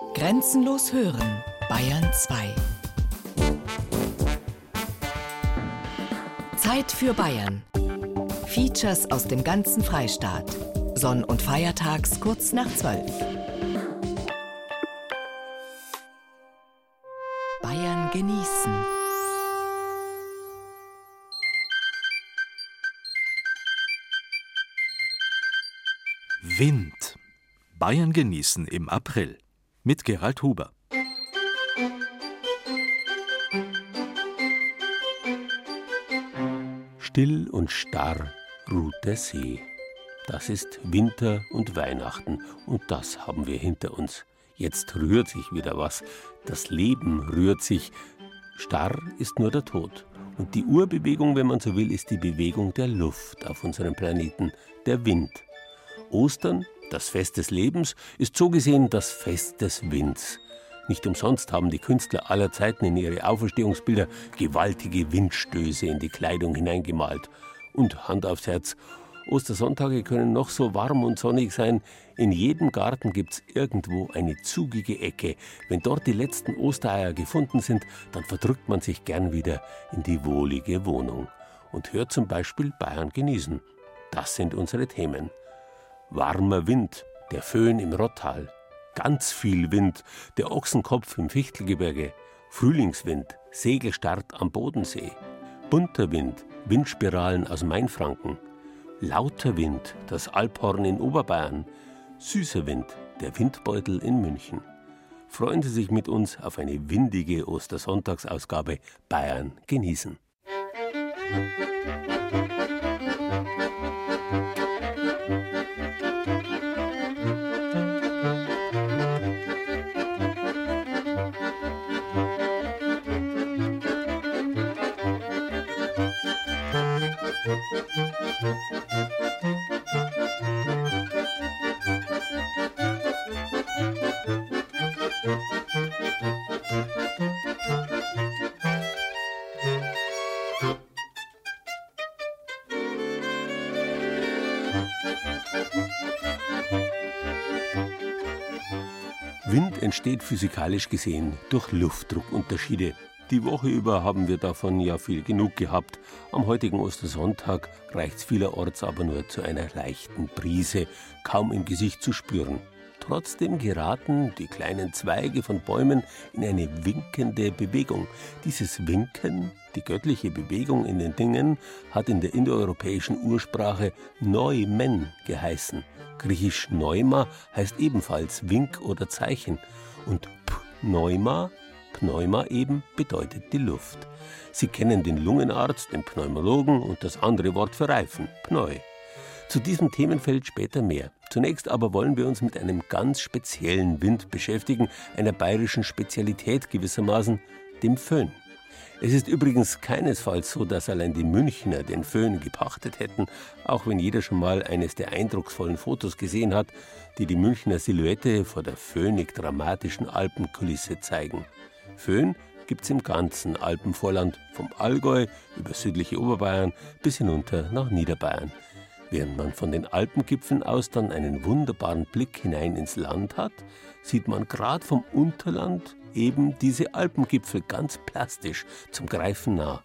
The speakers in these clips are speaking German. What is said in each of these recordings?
Grenzenlos hören, Bayern 2. Zeit für Bayern. Features aus dem ganzen Freistaat. Sonn- und Feiertags kurz nach 12. Bayern genießen. Wind. Bayern genießen im April. Mit Gerald Huber. Still und starr ruht der See. Das ist Winter und Weihnachten und das haben wir hinter uns. Jetzt rührt sich wieder was. Das Leben rührt sich. Starr ist nur der Tod. Und die Urbewegung, wenn man so will, ist die Bewegung der Luft auf unserem Planeten, der Wind. Ostern, das Fest des Lebens, ist so gesehen das Fest des Winds. Nicht umsonst haben die Künstler aller Zeiten in ihre Auferstehungsbilder gewaltige Windstöße in die Kleidung hineingemalt. Und Hand aufs Herz, Ostersonntage können noch so warm und sonnig sein. In jedem Garten gibt's irgendwo eine zugige Ecke. Wenn dort die letzten Ostereier gefunden sind, dann verdrückt man sich gern wieder in die wohlige Wohnung und hört zum Beispiel Bayern genießen. Das sind unsere Themen. Warmer Wind, der Föhn im Rottal, ganz viel Wind, der Ochsenkopf im Fichtelgebirge, Frühlingswind, Segelstart am Bodensee, bunter Wind, Windspiralen aus Mainfranken, lauter Wind, das Alphorn in Oberbayern, süßer Wind, der Windbeutel in München. Freuen Sie sich mit uns auf eine windige Ostersonntagsausgabe Bayern genießen. Wind physikalisch gesehen durch Luftdruckunterschiede. Die Woche über haben wir davon ja viel genug gehabt. Am heutigen Ostersonntag reicht's vielerorts aber nur zu einer leichten Brise, kaum im Gesicht zu spüren. Trotzdem geraten die kleinen Zweige von Bäumen in eine winkende Bewegung. Dieses Winken, die göttliche Bewegung in den Dingen, hat in der indoeuropäischen Ursprache Neumen geheißen. Griechisch Neuma heißt ebenfalls Wink oder Zeichen. Und Pneuma, Pneuma eben, bedeutet die Luft. Sie kennen den Lungenarzt, den Pneumologen und das andere Wort für Reifen, Pneu. Zu diesem Themenfeld später mehr. Zunächst aber wollen wir uns mit einem ganz speziellen Wind beschäftigen, einer bayerischen Spezialität gewissermaßen, dem Föhn. Es ist übrigens keinesfalls so, dass allein die Münchner den Föhn gepachtet hätten, auch wenn jeder schon mal eines der eindrucksvollen Fotos gesehen hat, die die Münchner Silhouette vor der föhnig dramatischen Alpenkulisse zeigen. Föhn gibt's im ganzen Alpenvorland, vom Allgäu über südliche Oberbayern bis hinunter nach Niederbayern. Während man von den Alpengipfeln aus dann einen wunderbaren Blick hinein ins Land hat, sieht man gerade vom Unterland eben diese Alpengipfel ganz plastisch zum Greifen nah.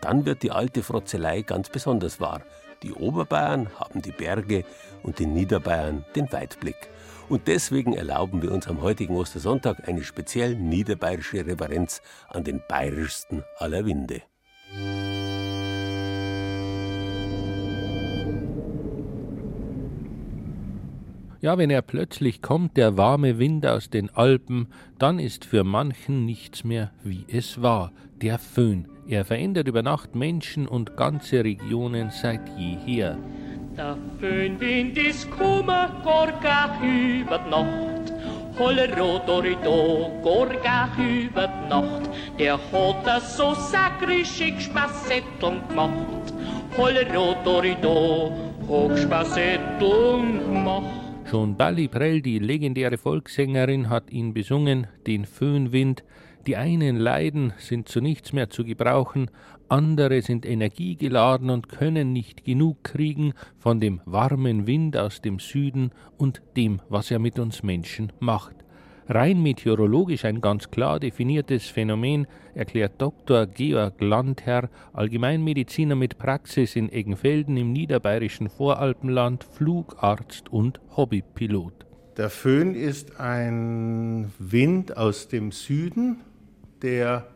Dann wird die alte Frotzelei ganz besonders wahr. Die Oberbayern haben die Berge und die Niederbayern den Weitblick. Und deswegen erlauben wir uns am heutigen Ostersonntag eine speziell niederbayerische Reverenz an den bayerischsten aller Winde. Ja, wenn er plötzlich kommt, der warme Wind aus den Alpen, dann ist für manchen nichts mehr, wie es war. Der Föhn. Er verändert über Nacht Menschen und ganze Regionen seit jeher. Der Föhnwind ist kummer, gorgach über die Nacht. Hollero dorido, gorgach über Nacht. Der hat das so sakrischig Spassetteln gemacht. Hollero dorido, Hochspassetteln gemacht. Schon Bally Prell, die legendäre Volkssängerin, hat ihn besungen, den Föhnwind. Die einen leiden, sind zu nichts mehr zu gebrauchen, andere sind energiegeladen und können nicht genug kriegen von dem warmen Wind aus dem Süden und dem, was er mit uns Menschen macht. Rein meteorologisch ein ganz klar definiertes Phänomen, erklärt Dr. Georg Landherr, Allgemeinmediziner mit Praxis in Eggenfelden im niederbayerischen Voralpenland, Flugarzt und Hobbypilot. Der Föhn ist ein Wind aus dem Süden, der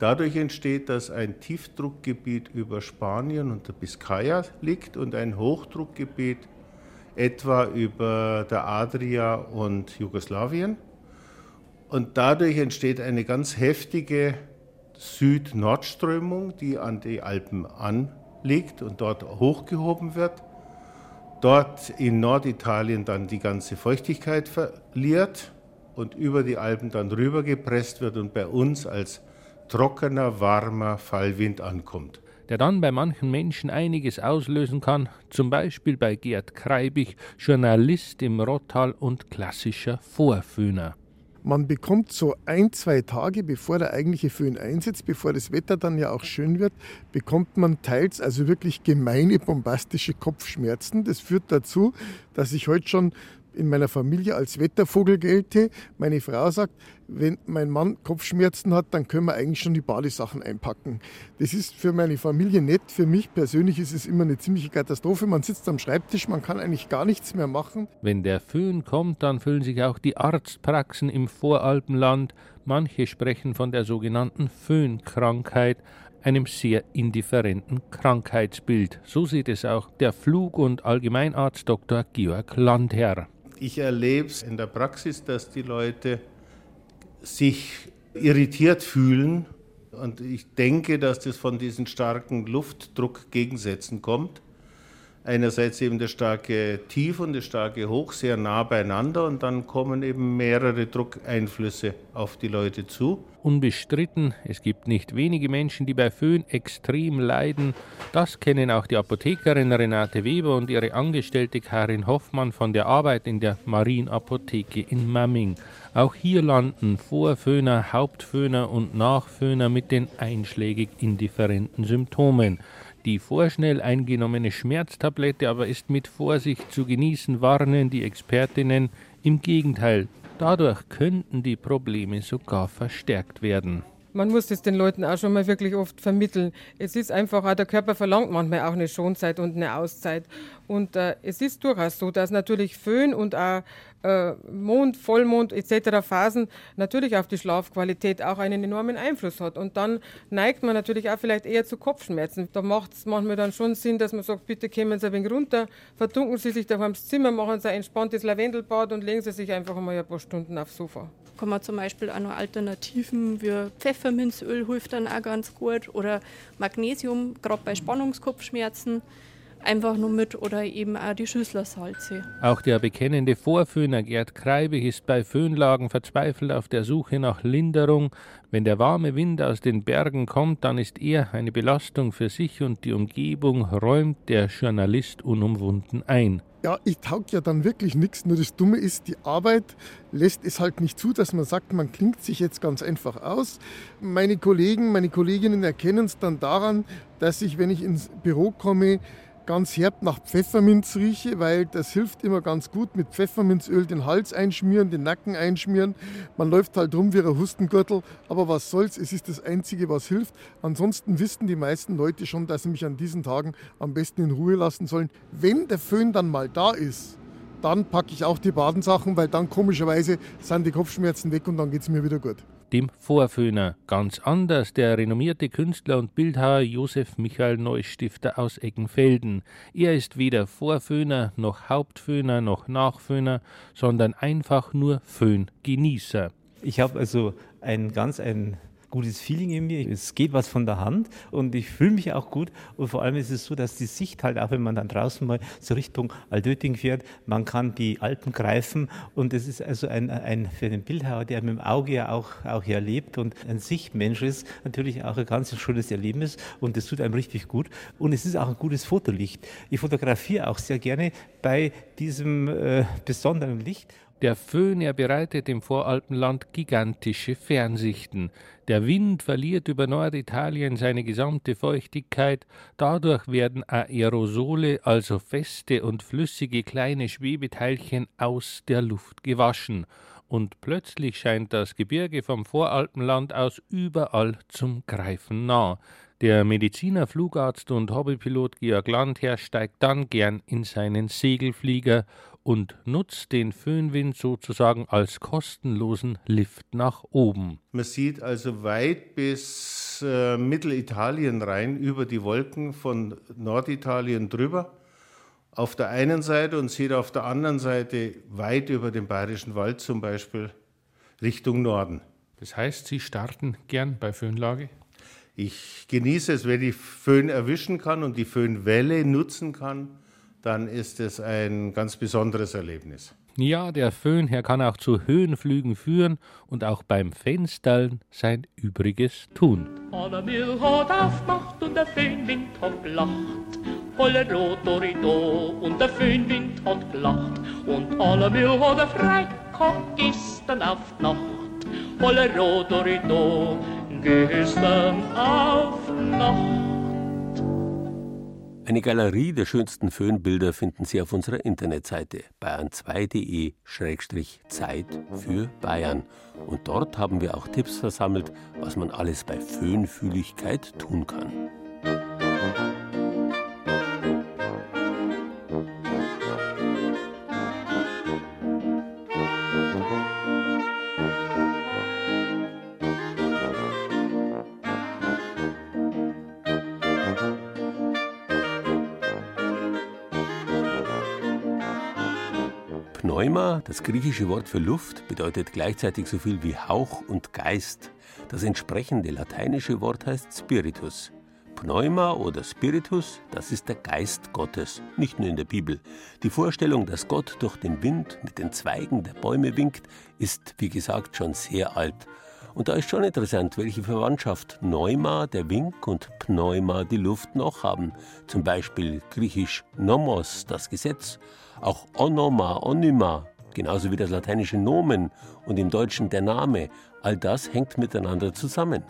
dadurch entsteht, dass ein Tiefdruckgebiet über Spanien und der Biskaya liegt und ein Hochdruckgebiet etwa über der Adria und Jugoslawien. Und dadurch entsteht eine ganz heftige Süd-Nord-Strömung, die an die Alpen anliegt und dort hochgehoben wird dort in Norditalien dann die ganze Feuchtigkeit verliert und über die Alpen dann rübergepresst wird und bei uns als trockener, warmer Fallwind ankommt. Der dann bei manchen Menschen einiges auslösen kann, zum Beispiel bei Gerd Kreibig, Journalist im Rottal und klassischer Vorföhner. Man bekommt so ein, zwei Tage, bevor der eigentliche Föhn einsetzt, bevor das Wetter dann ja auch schön wird, bekommt man teils also wirklich gemeine, bombastische Kopfschmerzen. Das führt dazu, dass ich heute schon in meiner Familie als Wettervogel gelte. Meine Frau sagt, wenn mein Mann Kopfschmerzen hat, dann können wir eigentlich schon die Badesachen einpacken. Das ist für meine Familie nett. Für mich persönlich ist es immer eine ziemliche Katastrophe. Man sitzt am Schreibtisch, man kann eigentlich gar nichts mehr machen. Wenn der Föhn kommt, dann füllen sich auch die Arztpraxen im Voralpenland. Manche sprechen von der sogenannten Föhnkrankheit, einem sehr indifferenten Krankheitsbild. So sieht es auch der Flug- und Allgemeinarzt Dr. Georg Landherr. Ich erlebe es in der Praxis, dass die Leute sich irritiert fühlen. Und ich denke, dass das von diesen starken Luftdruckgegensätzen kommt. Einerseits eben der starke Tief und der starke Hoch sehr nah beieinander und dann kommen eben mehrere Druckeinflüsse auf die Leute zu. Unbestritten, es gibt nicht wenige Menschen, die bei Föhn extrem leiden. Das kennen auch die Apothekerin Renate Weber und ihre Angestellte Karin Hoffmann von der Arbeit in der Marienapotheke in Mamming. Auch hier landen Vorföhner, Hauptföhner und Nachföhner mit den einschlägig indifferenten Symptomen. Die vorschnell eingenommene Schmerztablette aber ist mit Vorsicht zu genießen, warnen die Expertinnen. Im Gegenteil, dadurch könnten die Probleme sogar verstärkt werden. Man muss es den Leuten auch schon mal wirklich oft vermitteln. Es ist einfach, auch der Körper verlangt manchmal auch eine Schonzeit und eine Auszeit. Und äh, es ist durchaus so, dass natürlich Föhn und auch äh, Mond, Vollmond etc. Phasen natürlich auf die Schlafqualität auch einen enormen Einfluss hat. Und dann neigt man natürlich auch vielleicht eher zu Kopfschmerzen. Da macht es manchmal dann schon Sinn, dass man sagt, bitte kommen Sie ein wenig runter, verdunken Sie sich daheim ins Zimmer, machen Sie ein entspanntes Lavendelbad und legen Sie sich einfach einmal ein paar Stunden aufs Sofa. Kann man zum Beispiel auch noch Alternativen wie Pfefferminzöl hilft dann auch ganz gut oder Magnesium, gerade bei Spannungskopfschmerzen einfach nur mit oder eben auch die Schüsslersalze. Auch der bekennende Vorföhner Gerd Kreibig ist bei Föhnlagen verzweifelt auf der Suche nach Linderung. Wenn der warme Wind aus den Bergen kommt, dann ist er eine Belastung für sich und die Umgebung, räumt der Journalist unumwunden ein. Ja, ich taug ja dann wirklich nichts. Nur das Dumme ist, die Arbeit lässt es halt nicht zu, dass man sagt, man klingt sich jetzt ganz einfach aus. Meine Kollegen, meine Kolleginnen erkennen es dann daran, dass ich, wenn ich ins Büro komme, ganz herb nach Pfefferminz rieche, weil das hilft immer ganz gut mit Pfefferminzöl den Hals einschmieren, den Nacken einschmieren. Man läuft halt rum wie ein Hustengürtel, aber was soll's, es ist das Einzige, was hilft. Ansonsten wissen die meisten Leute schon, dass sie mich an diesen Tagen am besten in Ruhe lassen sollen. Wenn der Föhn dann mal da ist, dann packe ich auch die Badensachen, weil dann komischerweise sind die Kopfschmerzen weg und dann geht es mir wieder gut dem Vorföhner. Ganz anders der renommierte Künstler und Bildhauer Josef Michael Neustifter aus Eggenfelden. Er ist weder Vorföhner noch Hauptföhner noch Nachföhner, sondern einfach nur Föhngenießer. Ich habe also ein ganz ein gutes Feeling in mir. Es geht was von der Hand und ich fühle mich auch gut. Und vor allem ist es so, dass die Sicht halt, auch wenn man dann draußen mal so Richtung Altötting fährt, man kann die Alpen greifen und es ist also ein, ein für den Bildhauer, der mit dem Auge ja auch, auch hier lebt und ein Sichtmensch ist, natürlich auch ein ganz schönes Erlebnis und das tut einem richtig gut. Und es ist auch ein gutes Fotolicht. Ich fotografiere auch sehr gerne bei diesem äh, besonderen Licht. Der Föhn, er bereitet im Voralpenland gigantische Fernsichten. Der Wind verliert über Norditalien seine gesamte Feuchtigkeit, dadurch werden Aerosole, also feste und flüssige kleine Schwebeteilchen, aus der Luft gewaschen und plötzlich scheint das Gebirge vom Voralpenland aus überall zum Greifen nah. Der Mediziner, Flugarzt und Hobbypilot Georg Landherr steigt dann gern in seinen Segelflieger und nutzt den Föhnwind sozusagen als kostenlosen Lift nach oben. Man sieht also weit bis äh, Mittelitalien rein über die Wolken von Norditalien drüber auf der einen Seite und sieht auf der anderen Seite weit über den Bayerischen Wald zum Beispiel Richtung Norden. Das heißt, Sie starten gern bei Föhnlage? Ich genieße es, wenn ich Föhn erwischen kann und die Föhnwelle nutzen kann, dann ist es ein ganz besonderes Erlebnis. Ja, der Föhn, er kann auch zu Höhenflügen führen und auch beim Fenstern sein Übriges tun. Allermill hat aufmacht und der Föhnwind hat gelacht. Hollero, dorido, und der Föhnwind hat gelacht. Und hat er freikackt gestern auf Nacht. Hollero, dorido, gestern auf Nacht. Eine Galerie der schönsten Föhnbilder finden Sie auf unserer Internetseite bayern2.de-zeit für Bayern. Und dort haben wir auch Tipps versammelt, was man alles bei Föhnfühligkeit tun kann. Pneuma, das griechische Wort für Luft, bedeutet gleichzeitig so viel wie Hauch und Geist. Das entsprechende lateinische Wort heißt Spiritus. Pneuma oder Spiritus, das ist der Geist Gottes, nicht nur in der Bibel. Die Vorstellung, dass Gott durch den Wind mit den Zweigen der Bäume winkt, ist, wie gesagt, schon sehr alt. Und da ist schon interessant, welche Verwandtschaft Neuma, der Wink, und Pneuma, die Luft, noch haben. Zum Beispiel griechisch Nomos, das Gesetz, auch Onoma, Onyma, genauso wie das lateinische Nomen und im Deutschen der Name, all das hängt miteinander zusammen.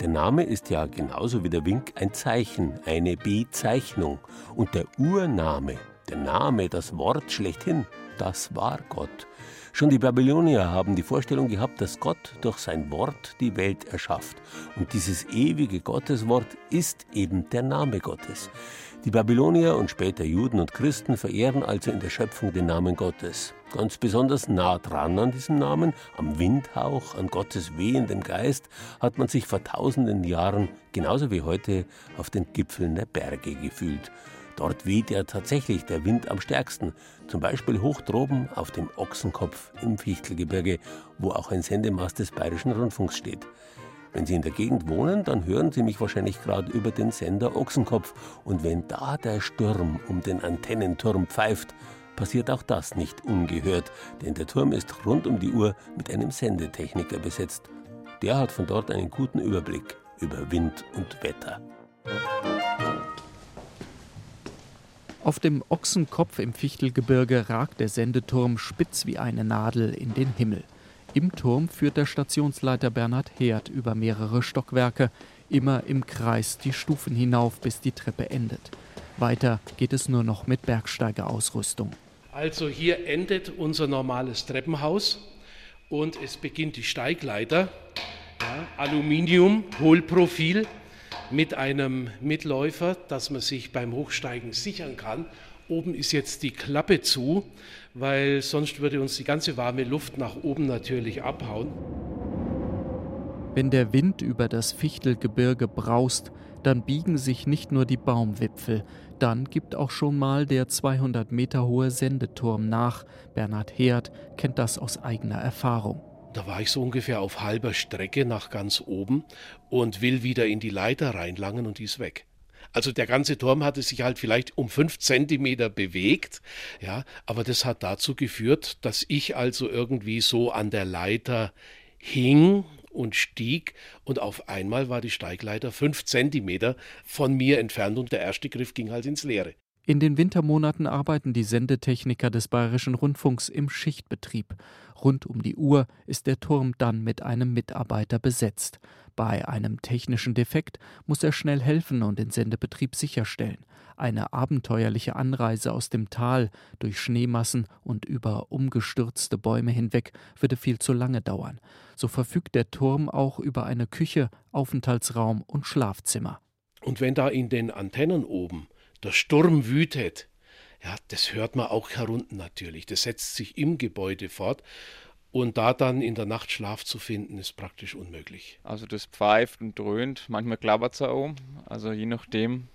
Der Name ist ja genauso wie der Wink ein Zeichen, eine Bezeichnung. Und der Urname, der Name, das Wort schlechthin, das war Gott. Schon die Babylonier haben die Vorstellung gehabt, dass Gott durch sein Wort die Welt erschafft. Und dieses ewige Gotteswort ist eben der Name Gottes. Die Babylonier und später Juden und Christen verehren also in der Schöpfung den Namen Gottes. Ganz besonders nah dran an diesem Namen, am Windhauch, an Gottes wehendem Geist, hat man sich vor tausenden Jahren, genauso wie heute, auf den Gipfeln der Berge gefühlt. Dort weht ja tatsächlich der Wind am stärksten, zum Beispiel hoch droben auf dem Ochsenkopf im Fichtelgebirge, wo auch ein Sendemast des Bayerischen Rundfunks steht. Wenn Sie in der Gegend wohnen, dann hören Sie mich wahrscheinlich gerade über den Sender Ochsenkopf. Und wenn da der Sturm um den Antennenturm pfeift, passiert auch das nicht ungehört, denn der Turm ist rund um die Uhr mit einem Sendetechniker besetzt. Der hat von dort einen guten Überblick über Wind und Wetter. Auf dem Ochsenkopf im Fichtelgebirge ragt der Sendeturm spitz wie eine Nadel in den Himmel. Im Turm führt der Stationsleiter Bernhard Herd über mehrere Stockwerke, immer im Kreis die Stufen hinauf, bis die Treppe endet. Weiter geht es nur noch mit Bergsteigerausrüstung. Also hier endet unser normales Treppenhaus und es beginnt die Steigleiter, ja, Aluminium, Hohlprofil mit einem Mitläufer, dass man sich beim Hochsteigen sichern kann. Oben ist jetzt die Klappe zu weil sonst würde uns die ganze warme Luft nach oben natürlich abhauen. Wenn der Wind über das Fichtelgebirge braust, dann biegen sich nicht nur die Baumwipfel, dann gibt auch schon mal der 200 Meter hohe Sendeturm nach. Bernhard Herd kennt das aus eigener Erfahrung. Da war ich so ungefähr auf halber Strecke nach ganz oben und will wieder in die Leiter reinlangen und die ist weg. Also der ganze Turm hatte sich halt vielleicht um fünf Zentimeter bewegt, ja, aber das hat dazu geführt, dass ich also irgendwie so an der Leiter hing und stieg und auf einmal war die Steigleiter fünf Zentimeter von mir entfernt und der erste Griff ging halt ins Leere. In den Wintermonaten arbeiten die Sendetechniker des Bayerischen Rundfunks im Schichtbetrieb. Rund um die Uhr ist der Turm dann mit einem Mitarbeiter besetzt. Bei einem technischen Defekt muss er schnell helfen und den Sendebetrieb sicherstellen. Eine abenteuerliche Anreise aus dem Tal durch Schneemassen und über umgestürzte Bäume hinweg würde viel zu lange dauern. So verfügt der Turm auch über eine Küche, Aufenthaltsraum und Schlafzimmer. Und wenn da in den Antennen oben der Sturm wütet, ja, das hört man auch herunten natürlich. Das setzt sich im Gebäude fort. Und da dann in der Nacht Schlaf zu finden, ist praktisch unmöglich. Also das pfeift und dröhnt, manchmal klappert es auch. Also je nachdem,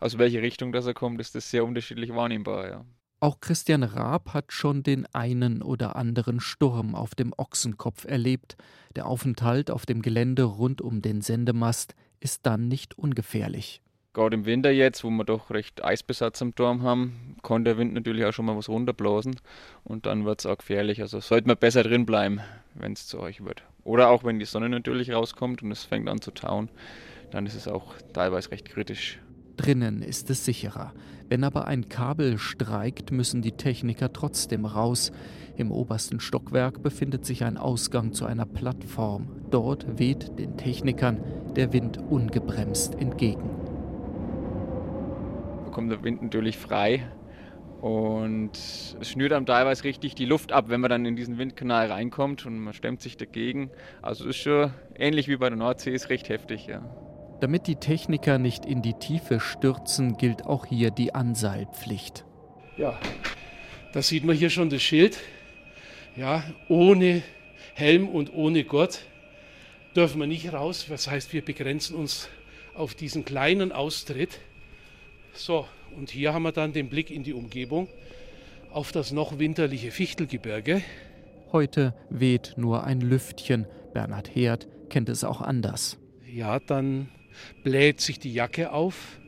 aus welche Richtung das er kommt, ist das sehr unterschiedlich wahrnehmbar, ja. Auch Christian Raab hat schon den einen oder anderen Sturm auf dem Ochsenkopf erlebt. Der Aufenthalt auf dem Gelände rund um den Sendemast ist dann nicht ungefährlich. Gerade im Winter jetzt, wo wir doch recht Eisbesatz am Turm haben, kann der Wind natürlich auch schon mal was runterblasen und dann wird es auch gefährlich. Also sollte man besser drin bleiben, wenn es zu euch wird. Oder auch wenn die Sonne natürlich rauskommt und es fängt an zu tauen, dann ist es auch teilweise recht kritisch. Drinnen ist es sicherer. Wenn aber ein Kabel streikt, müssen die Techniker trotzdem raus. Im obersten Stockwerk befindet sich ein Ausgang zu einer Plattform. Dort weht den Technikern der Wind ungebremst entgegen bekommt der Wind natürlich frei und es schnürt einem teilweise richtig die Luft ab, wenn man dann in diesen Windkanal reinkommt und man stemmt sich dagegen. Also es ist schon ähnlich wie bei der Nordsee, ist recht heftig, ja. Damit die Techniker nicht in die Tiefe stürzen, gilt auch hier die Anseilpflicht. Ja, da sieht man hier schon das Schild. Ja, ohne Helm und ohne Gurt dürfen wir nicht raus. Das heißt, wir begrenzen uns auf diesen kleinen Austritt. So, und hier haben wir dann den Blick in die Umgebung auf das noch winterliche Fichtelgebirge. Heute weht nur ein Lüftchen. Bernhard Herd kennt es auch anders. Ja, dann bläht sich die Jacke auf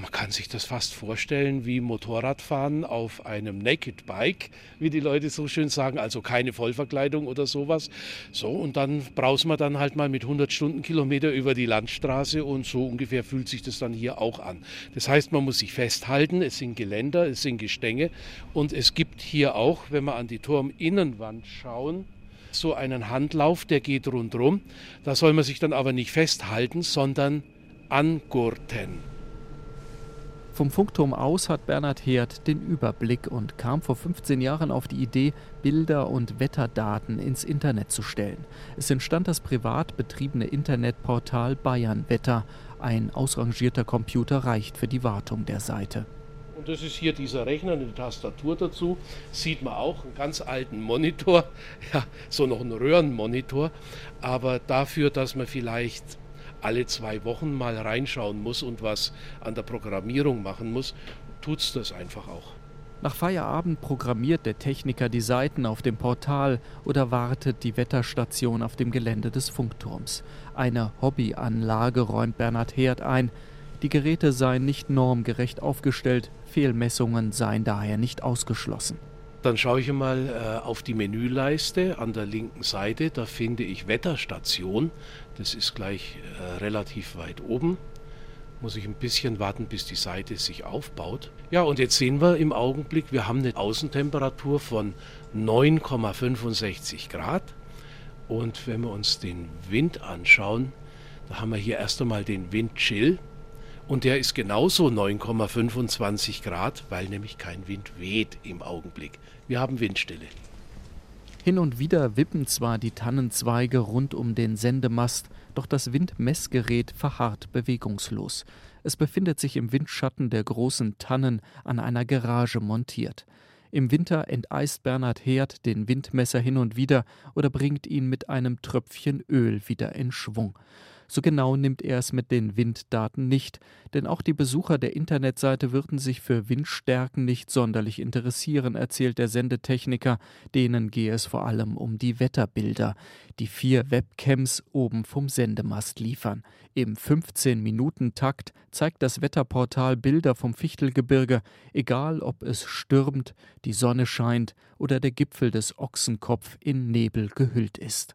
man kann sich das fast vorstellen wie Motorradfahren auf einem Naked Bike, wie die Leute so schön sagen, also keine Vollverkleidung oder sowas. So, und dann brausen wir dann halt mal mit 100 Stundenkilometer über die Landstraße und so ungefähr fühlt sich das dann hier auch an. Das heißt, man muss sich festhalten, es sind Geländer, es sind Gestänge und es gibt hier auch, wenn wir an die Turminnenwand schauen, so einen Handlauf, der geht rundherum. Da soll man sich dann aber nicht festhalten, sondern angurten. Vom Funkturm aus hat Bernhard Herd den Überblick und kam vor 15 Jahren auf die Idee, Bilder und Wetterdaten ins Internet zu stellen. Es entstand das privat betriebene Internetportal Bayern Wetter. Ein ausrangierter Computer reicht für die Wartung der Seite. Und das ist hier dieser Rechner, eine Tastatur dazu. Sieht man auch einen ganz alten Monitor, ja, so noch einen Röhrenmonitor. Aber dafür, dass man vielleicht alle zwei Wochen mal reinschauen muss und was an der Programmierung machen muss, tut es das einfach auch. Nach Feierabend programmiert der Techniker die Seiten auf dem Portal oder wartet die Wetterstation auf dem Gelände des Funkturms. Eine Hobbyanlage räumt Bernhard Herd ein. Die Geräte seien nicht normgerecht aufgestellt, Fehlmessungen seien daher nicht ausgeschlossen. Dann schaue ich mal äh, auf die Menüleiste an der linken Seite. Da finde ich Wetterstation. Das ist gleich äh, relativ weit oben. Muss ich ein bisschen warten, bis die Seite sich aufbaut. Ja, und jetzt sehen wir im Augenblick, wir haben eine Außentemperatur von 9,65 Grad. Und wenn wir uns den Wind anschauen, da haben wir hier erst einmal den Windchill. Und der ist genauso 9,25 Grad, weil nämlich kein Wind weht im Augenblick. Wir haben Windstille. Hin und wieder wippen zwar die Tannenzweige rund um den Sendemast, doch das Windmessgerät verharrt bewegungslos. Es befindet sich im Windschatten der großen Tannen an einer Garage montiert. Im Winter enteist Bernhard Herd den Windmesser hin und wieder oder bringt ihn mit einem Tröpfchen Öl wieder in Schwung. So genau nimmt er es mit den Winddaten nicht, denn auch die Besucher der Internetseite würden sich für Windstärken nicht sonderlich interessieren, erzählt der Sendetechniker, denen gehe es vor allem um die Wetterbilder, die vier Webcams oben vom Sendemast liefern. Im 15-Minuten-Takt zeigt das Wetterportal Bilder vom Fichtelgebirge, egal ob es stürmt, die Sonne scheint oder der Gipfel des Ochsenkopf in Nebel gehüllt ist.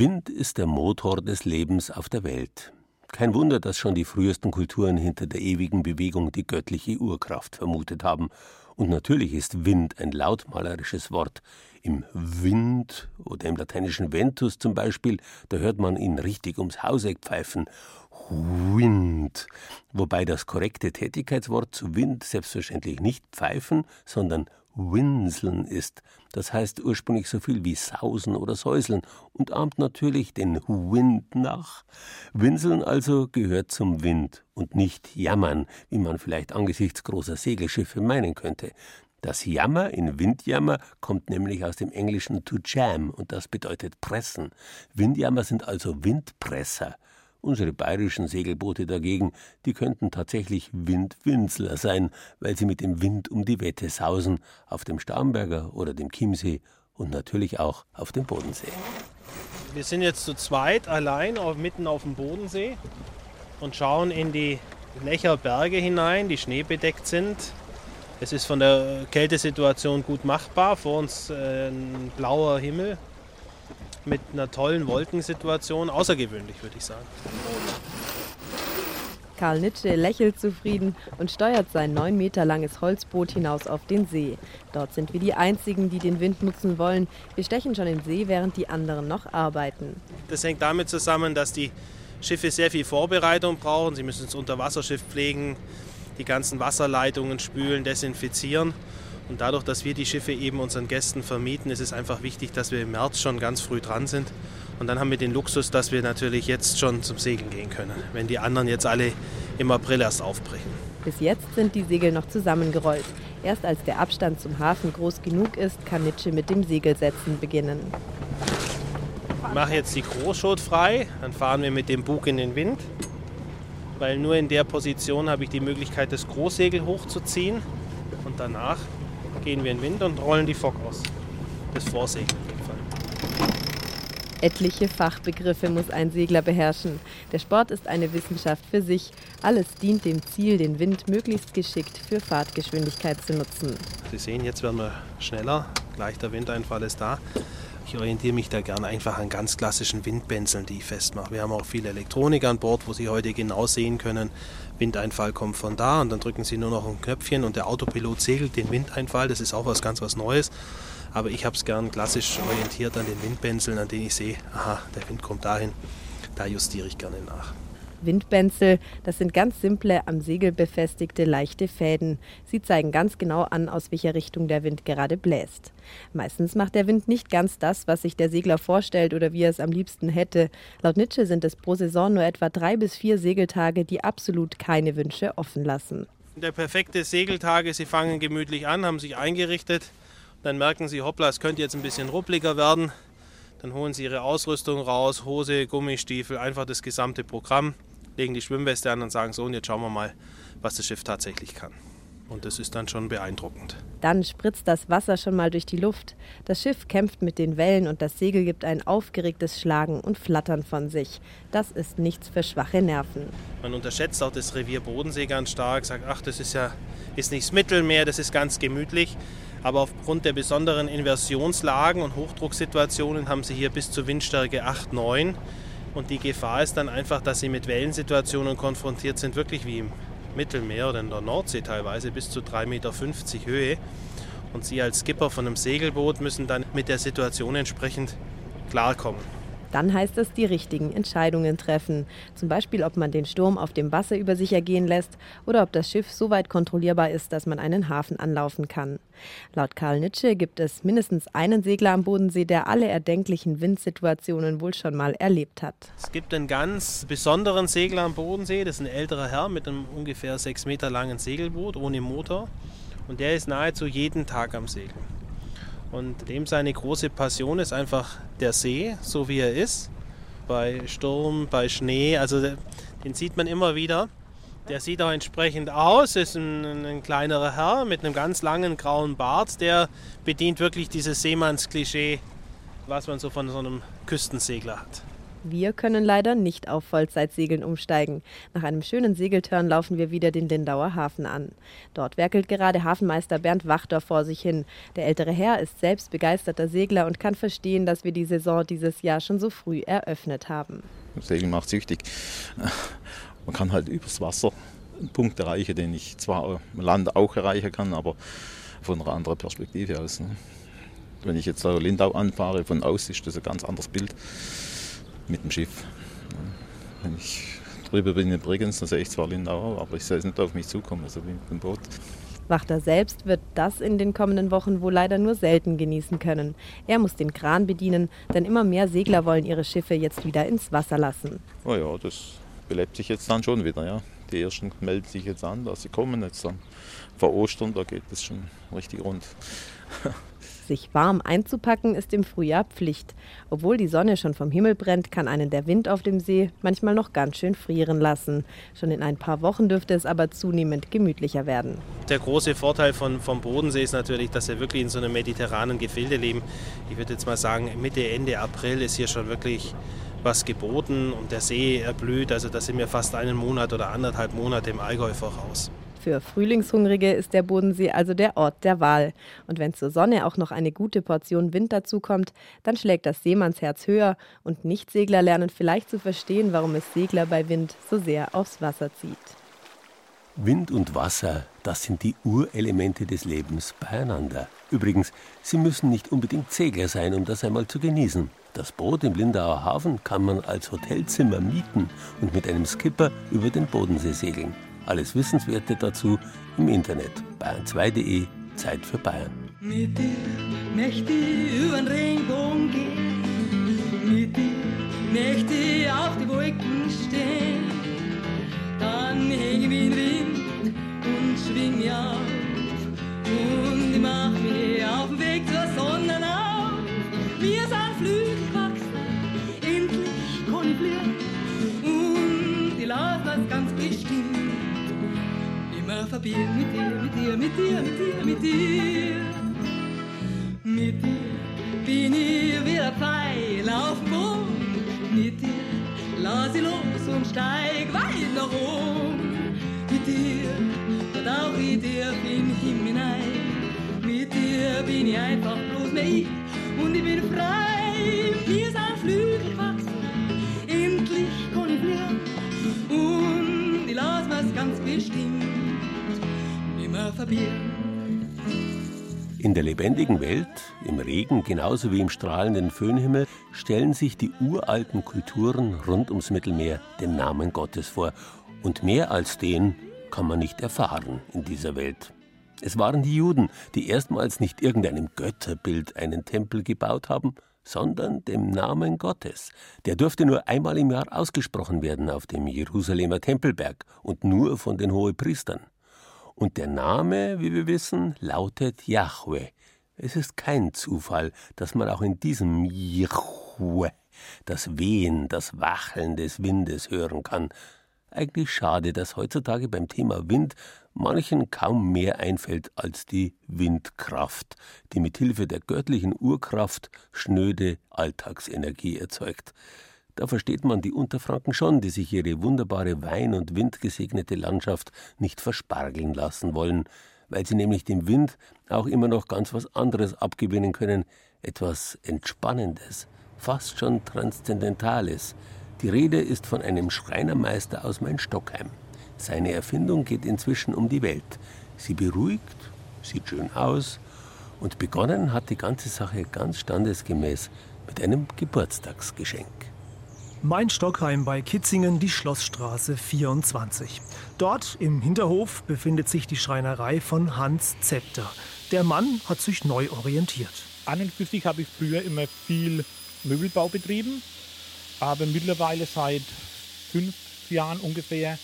Wind ist der Motor des Lebens auf der Welt. Kein Wunder, dass schon die frühesten Kulturen hinter der ewigen Bewegung die göttliche Urkraft vermutet haben. Und natürlich ist Wind ein lautmalerisches Wort. Im Wind oder im lateinischen Ventus zum Beispiel, da hört man ihn richtig ums Hauseck pfeifen. Wind. Wobei das korrekte Tätigkeitswort zu Wind selbstverständlich nicht pfeifen, sondern winseln ist. Das heißt ursprünglich so viel wie sausen oder säuseln und ahmt natürlich den Wind nach. Winseln also gehört zum Wind und nicht jammern, wie man vielleicht angesichts großer Segelschiffe meinen könnte. Das Jammer in Windjammer kommt nämlich aus dem Englischen to jam und das bedeutet pressen. Windjammer sind also Windpresser. Unsere bayerischen Segelboote dagegen, die könnten tatsächlich Windwinsler sein, weil sie mit dem Wind um die Wette sausen, auf dem Starnberger oder dem Chiemsee und natürlich auch auf dem Bodensee. Wir sind jetzt zu zweit allein auf, mitten auf dem Bodensee und schauen in die Lecher Berge hinein, die schneebedeckt sind. Es ist von der Kältesituation gut machbar. Vor uns äh, ein blauer Himmel, mit einer tollen Wolkensituation. Außergewöhnlich, würde ich sagen. Karl Nitsche lächelt zufrieden und steuert sein neun Meter langes Holzboot hinaus auf den See. Dort sind wir die Einzigen, die den Wind nutzen wollen. Wir stechen schon in See, während die anderen noch arbeiten. Das hängt damit zusammen, dass die Schiffe sehr viel Vorbereitung brauchen. Sie müssen das Unterwasserschiff pflegen, die ganzen Wasserleitungen spülen, desinfizieren. Und dadurch, dass wir die Schiffe eben unseren Gästen vermieten, ist es einfach wichtig, dass wir im März schon ganz früh dran sind. Und dann haben wir den Luxus, dass wir natürlich jetzt schon zum Segeln gehen können, wenn die anderen jetzt alle im April erst aufbrechen. Bis jetzt sind die Segel noch zusammengerollt. Erst als der Abstand zum Hafen groß genug ist, kann Nitsche mit dem Segelsetzen beginnen. Ich mache jetzt die Großschot frei, dann fahren wir mit dem Bug in den Wind, weil nur in der Position habe ich die Möglichkeit, das Großsegel hochzuziehen und danach gehen wir in den Wind und rollen die Fock aus. Das Vorsegel in dem Fall. Etliche Fachbegriffe muss ein Segler beherrschen. Der Sport ist eine Wissenschaft für sich. Alles dient dem Ziel, den Wind möglichst geschickt für Fahrtgeschwindigkeit zu nutzen. Sie sehen, jetzt werden wir schneller. Gleich der Windeinfall ist da. Ich orientiere mich da gerne einfach an ganz klassischen Windbänzeln, die ich festmache. Wir haben auch viel Elektronik an Bord, wo Sie heute genau sehen können, Windeinfall kommt von da und dann drücken Sie nur noch ein Knöpfchen und der Autopilot segelt den Windeinfall. Das ist auch was ganz was Neues. Aber ich habe es gern klassisch orientiert an den Windbänzeln, an denen ich sehe, aha, der Wind kommt dahin. Da justiere ich gerne nach. Windbänzel, das sind ganz simple, am Segel befestigte, leichte Fäden. Sie zeigen ganz genau an, aus welcher Richtung der Wind gerade bläst. Meistens macht der Wind nicht ganz das, was sich der Segler vorstellt oder wie er es am liebsten hätte. Laut Nitsche sind es pro Saison nur etwa drei bis vier Segeltage, die absolut keine Wünsche offen lassen. Der perfekte Segeltage, Sie fangen gemütlich an, haben sich eingerichtet, dann merken Sie, hoppla, es könnte jetzt ein bisschen ruppliger werden. Dann holen Sie Ihre Ausrüstung raus, Hose, Gummistiefel, einfach das gesamte Programm legen die Schwimmweste an und sagen so, und jetzt schauen wir mal, was das Schiff tatsächlich kann. Und das ist dann schon beeindruckend. Dann spritzt das Wasser schon mal durch die Luft. Das Schiff kämpft mit den Wellen und das Segel gibt ein aufgeregtes Schlagen und Flattern von sich. Das ist nichts für schwache Nerven. Man unterschätzt auch das Revier Bodensee ganz stark, sagt, ach, das ist ja ist nicht das Mittelmeer, das ist ganz gemütlich. Aber aufgrund der besonderen Inversionslagen und Hochdrucksituationen haben sie hier bis zur Windstärke 8, 9 und die Gefahr ist dann einfach, dass sie mit Wellensituationen konfrontiert sind, wirklich wie im Mittelmeer oder in der Nordsee teilweise bis zu 3,50 Meter Höhe. Und Sie als Skipper von einem Segelboot müssen dann mit der Situation entsprechend klarkommen. Dann heißt es, die richtigen Entscheidungen treffen. Zum Beispiel, ob man den Sturm auf dem Wasser über sich ergehen lässt oder ob das Schiff so weit kontrollierbar ist, dass man einen Hafen anlaufen kann. Laut Karl Nitsche gibt es mindestens einen Segler am Bodensee, der alle erdenklichen Windsituationen wohl schon mal erlebt hat. Es gibt einen ganz besonderen Segler am Bodensee. Das ist ein älterer Herr mit einem ungefähr sechs Meter langen Segelboot ohne Motor. Und der ist nahezu jeden Tag am Segeln. Und dem seine große Passion ist einfach der See, so wie er ist. Bei Sturm, bei Schnee, also den sieht man immer wieder. Der sieht auch entsprechend aus, ist ein, ein kleinerer Herr mit einem ganz langen grauen Bart. Der bedient wirklich dieses Seemannsklischee, was man so von so einem Küstensegler hat. Wir können leider nicht auf Vollzeitsegeln umsteigen. Nach einem schönen Segeltörn laufen wir wieder den Lindauer Hafen an. Dort werkelt gerade Hafenmeister Bernd Wachter vor sich hin. Der ältere Herr ist selbst begeisterter Segler und kann verstehen, dass wir die Saison dieses Jahr schon so früh eröffnet haben. Segeln macht süchtig. Man kann halt übers Wasser einen Punkt erreichen, den ich zwar im Land auch erreichen kann, aber von einer anderen Perspektive aus. Ne? Wenn ich jetzt Lindau anfahre, von aus ist das ein ganz anderes Bild mit dem Schiff. Wenn ich drüber bin in Bregenz, dann sehe ich zwar Lindau, aber ich sehe es nicht auf mich zukommen, also wie mit dem Boot. Wachter selbst wird das in den kommenden Wochen wohl leider nur selten genießen können. Er muss den Kran bedienen, denn immer mehr Segler wollen ihre Schiffe jetzt wieder ins Wasser lassen. Oh ja, das belebt sich jetzt dann schon wieder. Ja. Die ersten melden sich jetzt an, dass sie kommen jetzt dann vor Ostern, da geht es schon richtig rund. Sich warm einzupacken ist im Frühjahr Pflicht. Obwohl die Sonne schon vom Himmel brennt, kann einen der Wind auf dem See manchmal noch ganz schön frieren lassen. Schon in ein paar Wochen dürfte es aber zunehmend gemütlicher werden. Der große Vorteil von, vom Bodensee ist natürlich, dass wir wirklich in so einem mediterranen Gefilde leben. Ich würde jetzt mal sagen, Mitte, Ende April ist hier schon wirklich was geboten und der See erblüht. Also da sind wir fast einen Monat oder anderthalb Monate im Allgäu voraus. Für Frühlingshungrige ist der Bodensee also der Ort der Wahl. Und wenn zur Sonne auch noch eine gute Portion Wind dazukommt, dann schlägt das Seemannsherz höher und Nichtsegler lernen vielleicht zu verstehen, warum es Segler bei Wind so sehr aufs Wasser zieht. Wind und Wasser, das sind die Urelemente des Lebens beieinander. Übrigens, Sie müssen nicht unbedingt Segler sein, um das einmal zu genießen. Das Boot im Lindauer Hafen kann man als Hotelzimmer mieten und mit einem Skipper über den Bodensee segeln. Alles Wissenswerte dazu im Internet bayern2.de Zeit für Bayern. Mit dir möchte ich über den Regenbogen gehen, mit dir möchte ich auf die Wolken stehen. Dann hänge ich ein Wind und schwing mich auf und ich mach mich auf den Weg zur Sonne auf. Wir verbinden mit dir, mit dir, mit dir, mit dir, mit dir. Mit dir bin ich wieder Pfeil auf dem Boden. Mit dir lass ich los und steig weit nach oben. Mit dir tauch ich dir in den Himmel hinein. Mit dir bin ich einfach bloß mehr ich und ich bin frei. Wir sind Flügel gewachsen, In der lebendigen Welt, im Regen genauso wie im strahlenden Föhnhimmel, stellen sich die uralten Kulturen rund ums Mittelmeer den Namen Gottes vor. Und mehr als den kann man nicht erfahren in dieser Welt. Es waren die Juden, die erstmals nicht irgendeinem Götterbild einen Tempel gebaut haben, sondern dem Namen Gottes. Der durfte nur einmal im Jahr ausgesprochen werden auf dem Jerusalemer Tempelberg und nur von den Hohepriestern. Und der Name, wie wir wissen, lautet Yahweh. Es ist kein Zufall, dass man auch in diesem Yahweh das Wehen, das Wacheln des Windes hören kann. Eigentlich schade, dass heutzutage beim Thema Wind manchen kaum mehr einfällt als die Windkraft, die mit Hilfe der göttlichen Urkraft schnöde Alltagsenergie erzeugt. Da versteht man die Unterfranken schon, die sich ihre wunderbare Wein- und windgesegnete Landschaft nicht verspargeln lassen wollen, weil sie nämlich dem Wind auch immer noch ganz was anderes abgewinnen können, etwas Entspannendes, fast schon Transzendentales. Die Rede ist von einem Schreinermeister aus Main-Stockheim. Seine Erfindung geht inzwischen um die Welt. Sie beruhigt, sieht schön aus und begonnen hat die ganze Sache ganz standesgemäß mit einem Geburtstagsgeschenk. Mein Stockheim bei Kitzingen, die Schlossstraße 24. Dort im Hinterhof befindet sich die Schreinerei von Hans Zepter. Der Mann hat sich neu orientiert. An und für sich habe ich früher immer viel Möbelbau betrieben, aber mittlerweile seit fünf Jahren ungefähr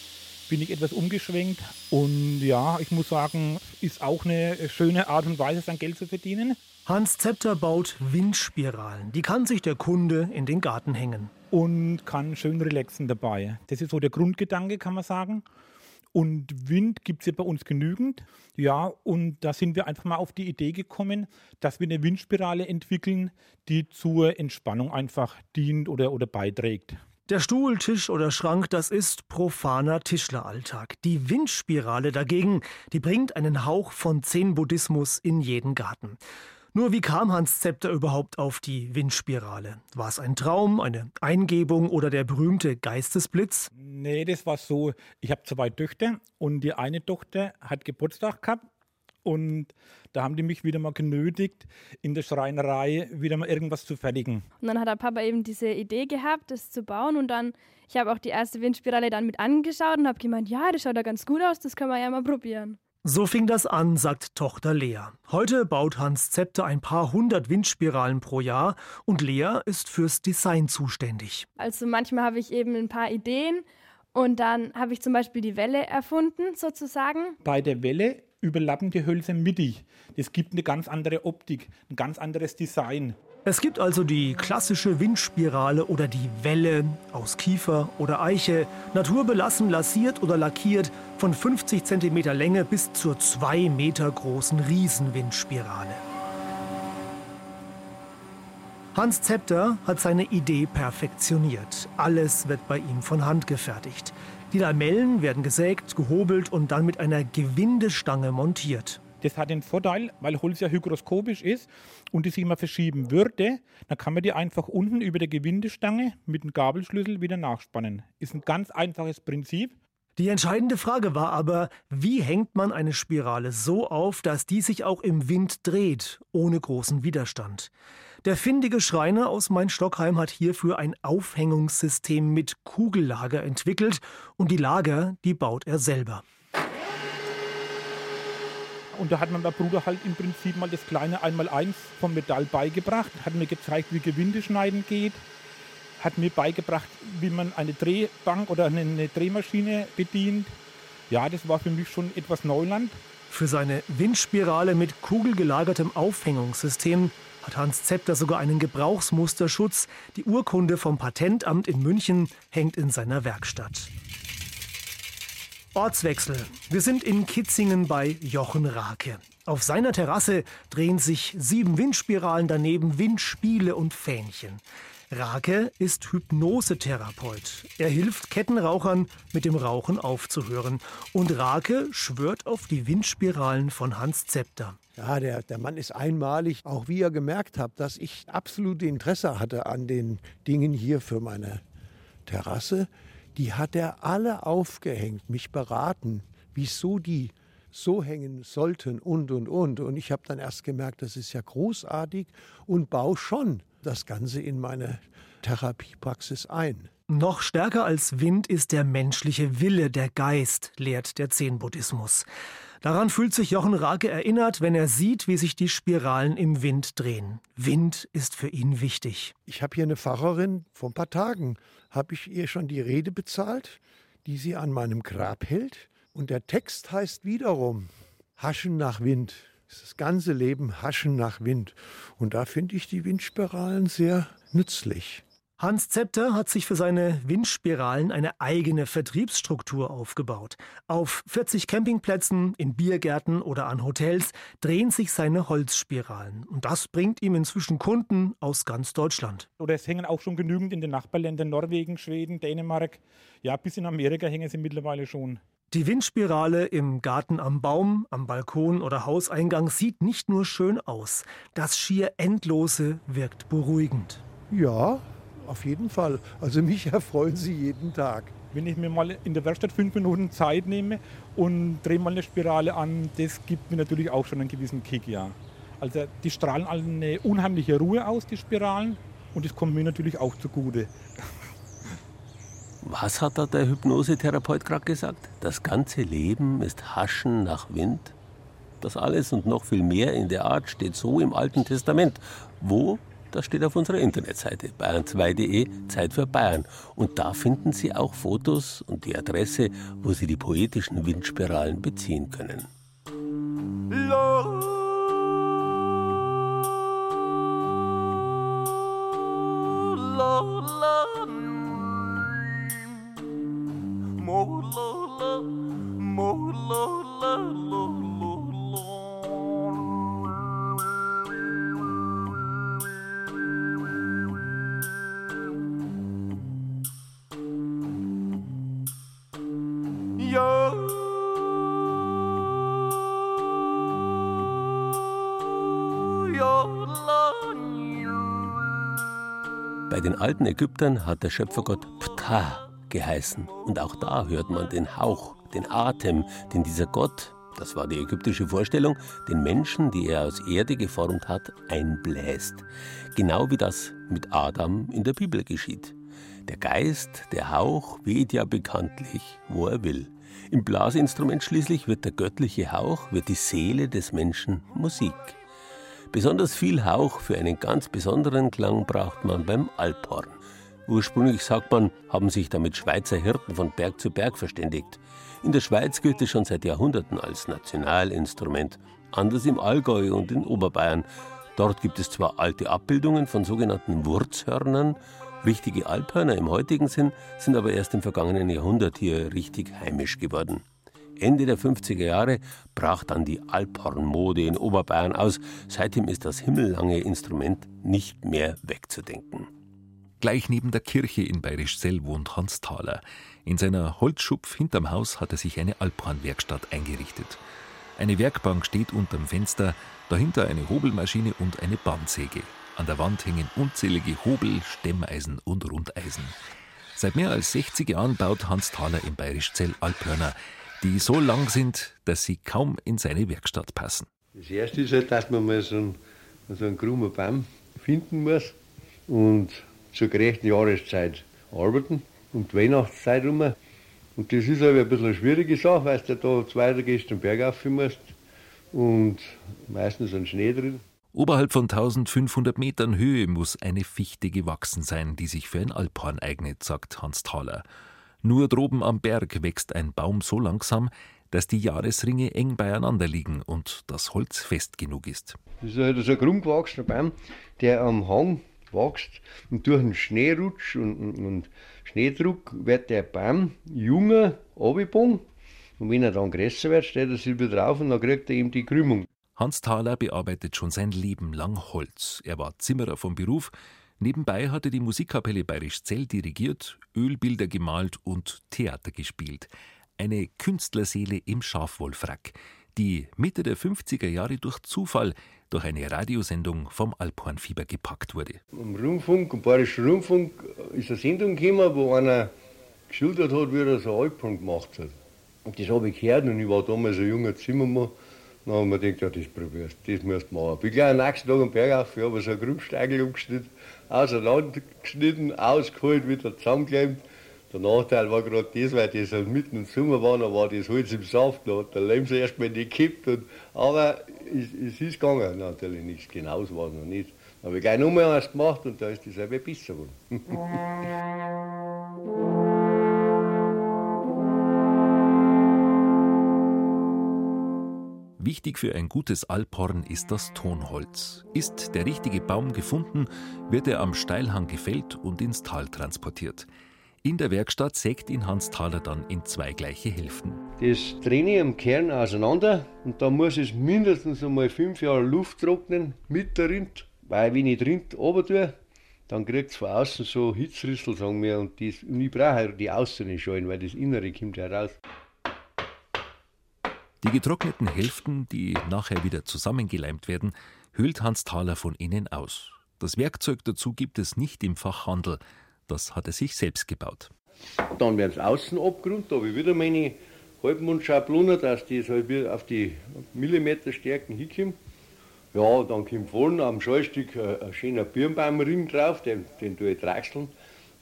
bin ich etwas umgeschwenkt und ja, ich muss sagen, ist auch eine schöne Art und Weise, sein Geld zu verdienen. Hans Zepter baut Windspiralen. Die kann sich der Kunde in den Garten hängen. Und kann schön relaxen dabei. Das ist so der Grundgedanke, kann man sagen. Und Wind gibt es ja bei uns genügend. Ja, und da sind wir einfach mal auf die Idee gekommen, dass wir eine Windspirale entwickeln, die zur Entspannung einfach dient oder, oder beiträgt. Der Stuhl, Tisch oder Schrank, das ist profaner Tischleralltag. Die Windspirale dagegen, die bringt einen Hauch von Zen-Buddhismus in jeden Garten. Nur wie kam Hans Zepter überhaupt auf die Windspirale? War es ein Traum, eine Eingebung oder der berühmte Geistesblitz? Nee, das war so, ich habe zwei Töchter und die eine Tochter hat Geburtstag gehabt und da haben die mich wieder mal genötigt, in der Schreinerei wieder mal irgendwas zu fertigen. Und dann hat der Papa eben diese Idee gehabt, das zu bauen. Und dann, ich habe auch die erste Windspirale dann mit angeschaut und habe gemeint, ja, das schaut ja ganz gut aus, das können wir ja mal probieren. So fing das an, sagt Tochter Lea. Heute baut Hans Zepter ein paar hundert Windspiralen pro Jahr und Lea ist fürs Design zuständig. Also manchmal habe ich eben ein paar Ideen und dann habe ich zum Beispiel die Welle erfunden, sozusagen. Bei der Welle überlappen die Hölzer mittig. Das gibt eine ganz andere Optik, ein ganz anderes Design. Es gibt also die klassische Windspirale oder die Welle aus Kiefer oder Eiche, naturbelassen, lasiert oder lackiert, von 50 cm Länge bis zur 2 Meter großen Riesenwindspirale. Hans Zepter hat seine Idee perfektioniert. Alles wird bei ihm von Hand gefertigt. Die Lamellen werden gesägt, gehobelt und dann mit einer Gewindestange montiert. Das hat den Vorteil, weil Holz ja hygroskopisch ist und die sich immer verschieben würde, dann kann man die einfach unten über der Gewindestange mit dem Gabelschlüssel wieder nachspannen. Ist ein ganz einfaches Prinzip. Die entscheidende Frage war aber, wie hängt man eine Spirale so auf, dass die sich auch im Wind dreht, ohne großen Widerstand? Der findige Schreiner aus Main-Stockheim hat hierfür ein Aufhängungssystem mit Kugellager entwickelt und die Lager, die baut er selber. Und da hat mir mein Bruder halt im Prinzip mal das kleine Einmaleins vom Metall beigebracht, hat mir gezeigt, wie Gewinde schneiden geht, hat mir beigebracht, wie man eine Drehbank oder eine Drehmaschine bedient. Ja, das war für mich schon etwas Neuland. Für seine Windspirale mit kugelgelagertem Aufhängungssystem hat Hans Zepter sogar einen Gebrauchsmusterschutz. Die Urkunde vom Patentamt in München hängt in seiner Werkstatt. Ortswechsel. Wir sind in Kitzingen bei Jochen Rake. Auf seiner Terrasse drehen sich sieben Windspiralen, daneben Windspiele und Fähnchen. Rake ist Hypnosetherapeut. Er hilft Kettenrauchern, mit dem Rauchen aufzuhören. Und Rake schwört auf die Windspiralen von Hans Zepter. Ja, der, der Mann ist einmalig. Auch wie ihr gemerkt habt, dass ich absolute Interesse hatte an den Dingen hier für meine Terrasse die hat er alle aufgehängt, mich beraten, wieso die so hängen sollten und, und, und. Und ich habe dann erst gemerkt, das ist ja großartig und baue schon das Ganze in meine Therapiepraxis ein. Noch stärker als Wind ist der menschliche Wille, der Geist, lehrt der Zen-Buddhismus. Daran fühlt sich Jochen Rake erinnert, wenn er sieht, wie sich die Spiralen im Wind drehen. Wind ist für ihn wichtig. Ich habe hier eine Pfarrerin, vor ein paar Tagen habe ich ihr schon die Rede bezahlt, die sie an meinem Grab hält. Und der Text heißt wiederum Haschen nach Wind. Das ganze Leben Haschen nach Wind. Und da finde ich die Windspiralen sehr nützlich. Hans Zepter hat sich für seine Windspiralen eine eigene Vertriebsstruktur aufgebaut. Auf 40 Campingplätzen, in Biergärten oder an Hotels drehen sich seine Holzspiralen. Und das bringt ihm inzwischen Kunden aus ganz Deutschland. Oder es hängen auch schon genügend in den Nachbarländern Norwegen, Schweden, Dänemark. Ja, bis in Amerika hängen sie mittlerweile schon. Die Windspirale im Garten am Baum, am Balkon oder Hauseingang sieht nicht nur schön aus. Das schier Endlose wirkt beruhigend. Ja, auf jeden Fall. Also mich erfreuen sie jeden Tag. Wenn ich mir mal in der Werkstatt fünf Minuten Zeit nehme und drehe mal eine Spirale an, das gibt mir natürlich auch schon einen gewissen Kick, ja. Also die strahlen alle eine unheimliche Ruhe aus, die Spiralen. und das kommt mir natürlich auch zugute. Was hat da der Hypnosetherapeut gerade gesagt? Das ganze Leben ist Haschen nach Wind? Das alles und noch viel mehr in der Art steht so im Alten Testament. Wo? Das steht auf unserer Internetseite bayern2.de Zeit für Bayern. Und da finden Sie auch Fotos und die Adresse, wo Sie die poetischen Windspiralen beziehen können. Bei den alten Ägyptern hat der Schöpfergott Ptah geheißen. Und auch da hört man den Hauch, den Atem, den dieser Gott, das war die ägyptische Vorstellung, den Menschen, die er aus Erde geformt hat, einbläst. Genau wie das mit Adam in der Bibel geschieht. Der Geist, der Hauch, weht ja bekanntlich, wo er will. Im Blasinstrument schließlich wird der göttliche Hauch, wird die Seele des Menschen Musik. Besonders viel Hauch für einen ganz besonderen Klang braucht man beim Alphorn. Ursprünglich sagt man, haben sich damit Schweizer Hirten von Berg zu Berg verständigt. In der Schweiz gilt es schon seit Jahrhunderten als Nationalinstrument, anders im Allgäu und in Oberbayern. Dort gibt es zwar alte Abbildungen von sogenannten Wurzhörnern, richtige Alphörner im heutigen Sinn sind aber erst im vergangenen Jahrhundert hier richtig heimisch geworden. Ende der 50er Jahre brach dann die Alphornmode in Oberbayern aus. Seitdem ist das himmellange Instrument nicht mehr wegzudenken. Gleich neben der Kirche in Bayerischzell wohnt Hans Thaler. In seiner Holzschupf hinterm Haus hat er sich eine Alphornwerkstatt eingerichtet. Eine Werkbank steht unterm Fenster, dahinter eine Hobelmaschine und eine Bandsäge. An der Wand hängen unzählige Hobel, Stemmeisen und Rundeisen. Seit mehr als 60 Jahren baut Hans Thaler im Bayerischzell Alphörner, die so lang sind, dass sie kaum in seine Werkstatt passen. Das erste ist halt, dass man mal so einen, so einen krummen Baum finden muss und zur gerechten Jahreszeit arbeiten, um die Weihnachtszeit rum. Und das ist aber ein bisschen eine schwierige Sache, weil du da zwei Tage gehst den Berg rauf musst und meistens ein Schnee drin. Oberhalb von 1500 Metern Höhe muss eine Fichte gewachsen sein, die sich für ein Alphorn eignet, sagt Hans Thaler. Nur droben am Berg wächst ein Baum so langsam, dass die Jahresringe eng beieinander liegen und das Holz fest genug ist. Das ist halt so ein krumm gewachsener Baum, der am Hang wächst und durch den Schneerutsch und, und, und Schneedruck wird der Baum junger, abgebogen und wenn er dann größer wird, steht er sich wieder drauf und dann kriegt er eben die Krümmung. Hans Thaler bearbeitet schon sein Leben lang Holz. Er war Zimmerer vom Beruf. Nebenbei hat er die Musikkapelle Bayerisch Zell dirigiert, Ölbilder gemalt und Theater gespielt. Eine Künstlerseele im Schafwollfrack, die Mitte der 50er Jahre durch Zufall durch eine Radiosendung vom Alphornfieber gepackt wurde. Im Rundfunk, im Bayerischen Rundfunk, ist eine Sendung gekommen, wo einer geschildert hat, wie er so Alphorn gemacht hat. Und das habe ich gehört und ich war damals ein junger Zimmermann. Dann haben wir gedacht, ja, das probierst das musst du machen. Bin gleich am nächsten Tag am Berg auf, habe so einen Grundsteigel umgeschnitten, auseinandergeschnitten, ausgeholt, wieder zusammengeklemmt. Der Nachteil war gerade das, weil das halt mitten im Sommer war, dann war das Holz im Saft, da hat der Lehm zuerst mal nicht gekippt. Und, aber es, es ist gegangen, natürlich nichts genauso war es noch nicht. Dann habe ich gleich nochmal eins gemacht und da ist das selber besser geworden. Wichtig für ein gutes Alphorn ist das Tonholz. Ist der richtige Baum gefunden, wird er am Steilhang gefällt und ins Tal transportiert. In der Werkstatt sägt ihn Hans Thaler dann in zwei gleiche Hälften. Das trenne ich am Kern auseinander und da muss es mindestens einmal fünf Jahre Luft trocknen mit der Rind. Weil wenn ich die Rind runter tue, dann kriegt es von außen so Hitzrissel, sagen wir, und, das, und ich brauche die Außene Schalen, weil das Innere kommt heraus. Die getrockneten Hälften, die nachher wieder zusammengeleimt werden, höhlt Hans Thaler von innen aus. Das Werkzeug dazu gibt es nicht im Fachhandel, das hat er sich selbst gebaut. Dann werden es außen abgerundet, da habe ich wieder meine Halbmondschablonen, dass das halt auf die Millimeterstärken hinkommt. Ja, dann kommt vorne am Schallstück ein, ein schöner Birnbaumring drauf, den, den tue ich drechseln.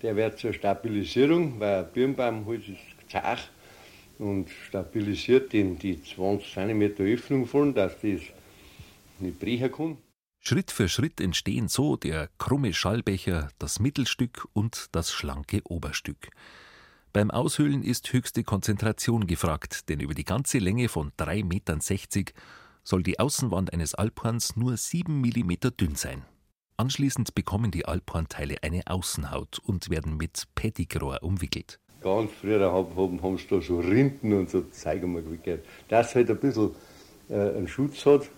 Der wird zur Stabilisierung, weil ein Birnbaumholz ist zart und stabilisiert den, die 20 cm Öffnung vorne, dass das nicht brechen kann. Schritt für Schritt entstehen so der krumme Schallbecher, das Mittelstück und das schlanke Oberstück. Beim Aushöhlen ist höchste Konzentration gefragt, denn über die ganze Länge von 3,60 Metern soll die Außenwand eines Alphorns nur 7 mm dünn sein. Anschließend bekommen die Alphornteile eine Außenhaut und werden mit Pettigrohr umwickelt. Ganz früher haben, haben, haben sie da so Rinden und so Zeug mal gewickelt. Dass halt ein bisschen äh, einen Schutz hat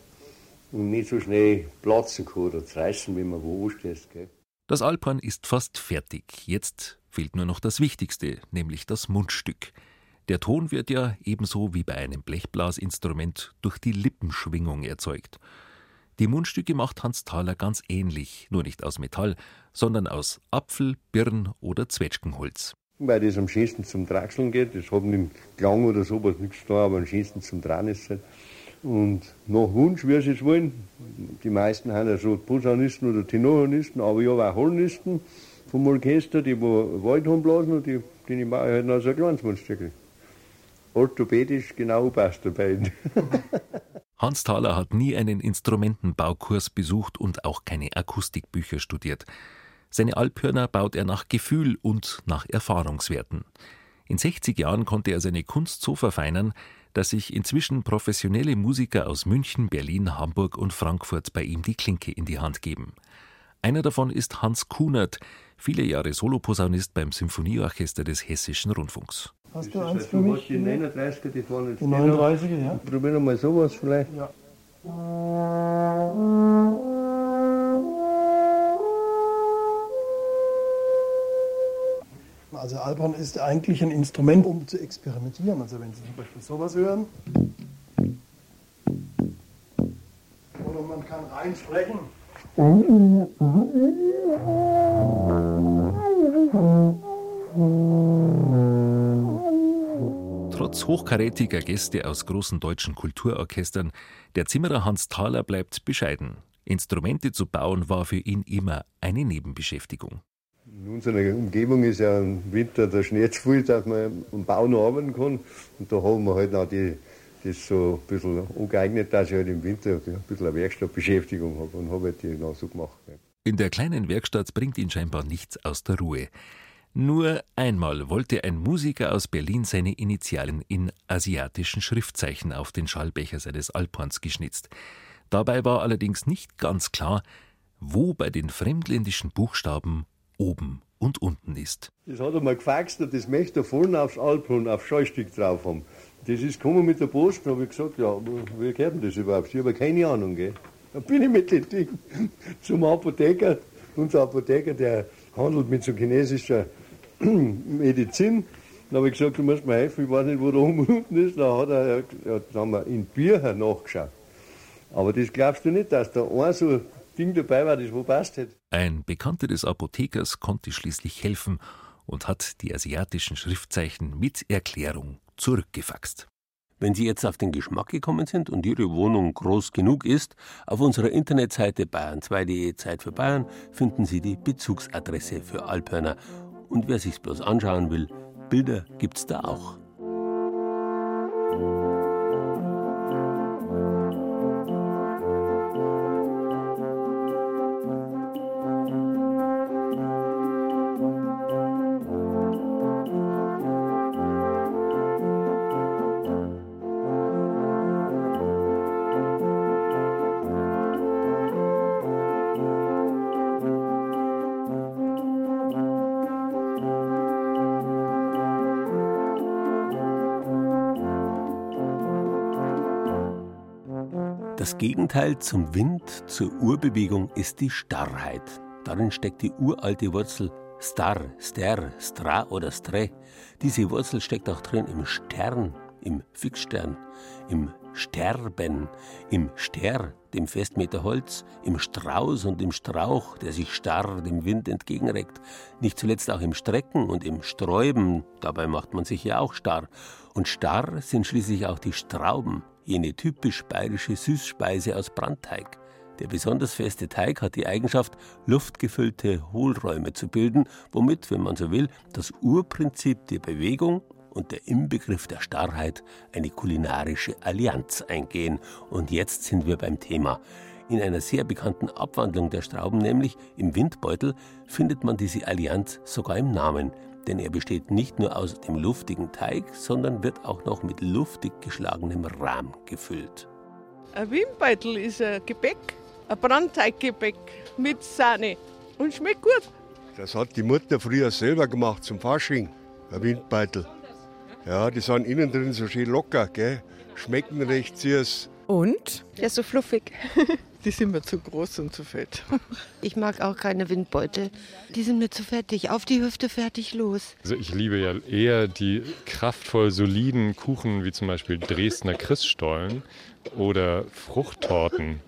und nicht so schnell platzen kann oder zerreißen, wenn man wo. Gell. Das Alphorn ist fast fertig. Jetzt fehlt nur noch das Wichtigste, nämlich das Mundstück. Der Ton wird ja ebenso wie bei einem Blechblasinstrument durch die Lippenschwingung erzeugt. Die Mundstücke macht Hans Thaler ganz ähnlich, nur nicht aus Metall, sondern aus Apfel, Birn oder Zwetschgenholz. Weil das am schönsten zum Draxeln geht, das hat mit dem Klang oder sowas nichts tun, aber am schönsten zum Dran ist halt. Und nach Wunsch, wie sie es wollen. Die meisten haben ja so Posaunisten oder Tenorhornisten, aber habe auch Hornisten vom Orchester, die wo Wald blasen und die, die mache ich halt noch so ein kleines Mundstückchen orthopädisch genau passt dabei. Hans Thaler hat nie einen Instrumentenbaukurs besucht und auch keine Akustikbücher studiert. Seine Alphörner baut er nach Gefühl und nach Erfahrungswerten. In 60 Jahren konnte er seine Kunst so verfeinern, dass sich inzwischen professionelle Musiker aus München, Berlin, Hamburg und Frankfurt bei ihm die Klinke in die Hand geben. Einer davon ist Hans Kunert, viele Jahre Soloposaunist beim Symphonieorchester des Hessischen Rundfunks. Hast du eins für mich? Die 39er, die vorne Die 39er, ja. Probieren wir mal sowas vielleicht. Ja. Also Alphorn ist eigentlich ein Instrument, um zu experimentieren. Also wenn Sie zum Beispiel sowas hören. Oder man kann rein sprechen. Trotz hochkarätiger Gäste aus großen deutschen Kulturorchestern, der Zimmerer Hans Thaler bleibt bescheiden. Instrumente zu bauen war für ihn immer eine Nebenbeschäftigung. In unserer Umgebung ist ja im Winter der Schnee zu viel, dass man am Bau noch arbeiten kann. Und da haben wir halt auch die, das so ein bisschen angeeignet, dass ich halt im Winter ein bisschen eine Werkstattbeschäftigung habe und habe halt die noch so gemacht. In der kleinen Werkstatt bringt ihn scheinbar nichts aus der Ruhe. Nur einmal wollte ein Musiker aus Berlin seine Initialen in asiatischen Schriftzeichen auf den Schallbecher seines Alphorns geschnitzt. Dabei war allerdings nicht ganz klar, wo bei den fremdländischen Buchstaben oben und unten ist. Das hat er mal gefaxt und das möchte er vorne aufs Alphorn, aufs Schallstück drauf haben. Das ist gekommen mit der Post, da habe ich gesagt, ja, wie gehört denn das überhaupt? Ich habe keine Ahnung, gell. Da bin ich mit dem Ding zum Apotheker. Unser Apotheker, der handelt mit so chinesischer Medizin. Dann habe ich gesagt, du musst mir helfen, ich weiß nicht, wo da oben unten ist. Dann hat er, ja, dann haben wir in Bücher nachgeschaut. Aber das glaubst du nicht, dass da ein so Ding dabei war, das wo passt hätte. Ein Bekannter des Apothekers konnte schließlich helfen und hat die asiatischen Schriftzeichen mit Erklärung zurückgefaxt. Wenn Sie jetzt auf den Geschmack gekommen sind und Ihre Wohnung groß genug ist, auf unserer Internetseite bayern2.de Zeit für Bayern finden Sie die Bezugsadresse für Alphörner und wer sich's bloß anschauen will, Bilder gibt's da auch. Das Gegenteil zum Wind, zur Urbewegung ist die Starrheit. Darin steckt die uralte Wurzel star, ster, stra oder stre. Diese Wurzel steckt auch drin im Stern, im Fixstern, im Sterben, im Ster, dem Festmeter Holz, im Strauß und im Strauch, der sich starr dem Wind entgegenreckt. Nicht zuletzt auch im Strecken und im Sträuben, dabei macht man sich ja auch starr. Und starr sind schließlich auch die Strauben, jene typisch bayerische Süßspeise aus Brandteig. Der besonders feste Teig hat die Eigenschaft, luftgefüllte Hohlräume zu bilden, womit, wenn man so will, das Urprinzip der Bewegung und der Inbegriff der Starrheit eine kulinarische Allianz eingehen. Und jetzt sind wir beim Thema. In einer sehr bekannten Abwandlung der Strauben, nämlich im Windbeutel, findet man diese Allianz sogar im Namen. Denn er besteht nicht nur aus dem luftigen Teig, sondern wird auch noch mit luftig geschlagenem Rahm gefüllt. Ein Windbeutel ist ein Gebäck, ein Brandteiggebäck mit Sahne und schmeckt gut. Das hat die Mutter früher selber gemacht zum Fasching, ein Windbeutel. Ja, die sind innen drin so schön locker, gell? schmecken recht süß. Und? Ja, so fluffig. Die sind mir zu groß und zu fett. Ich mag auch keine Windbeutel. Die sind mir zu fettig. Auf die Hüfte fertig los. Also ich liebe ja eher die kraftvoll soliden Kuchen wie zum Beispiel Dresdner Christstollen oder Fruchttorten.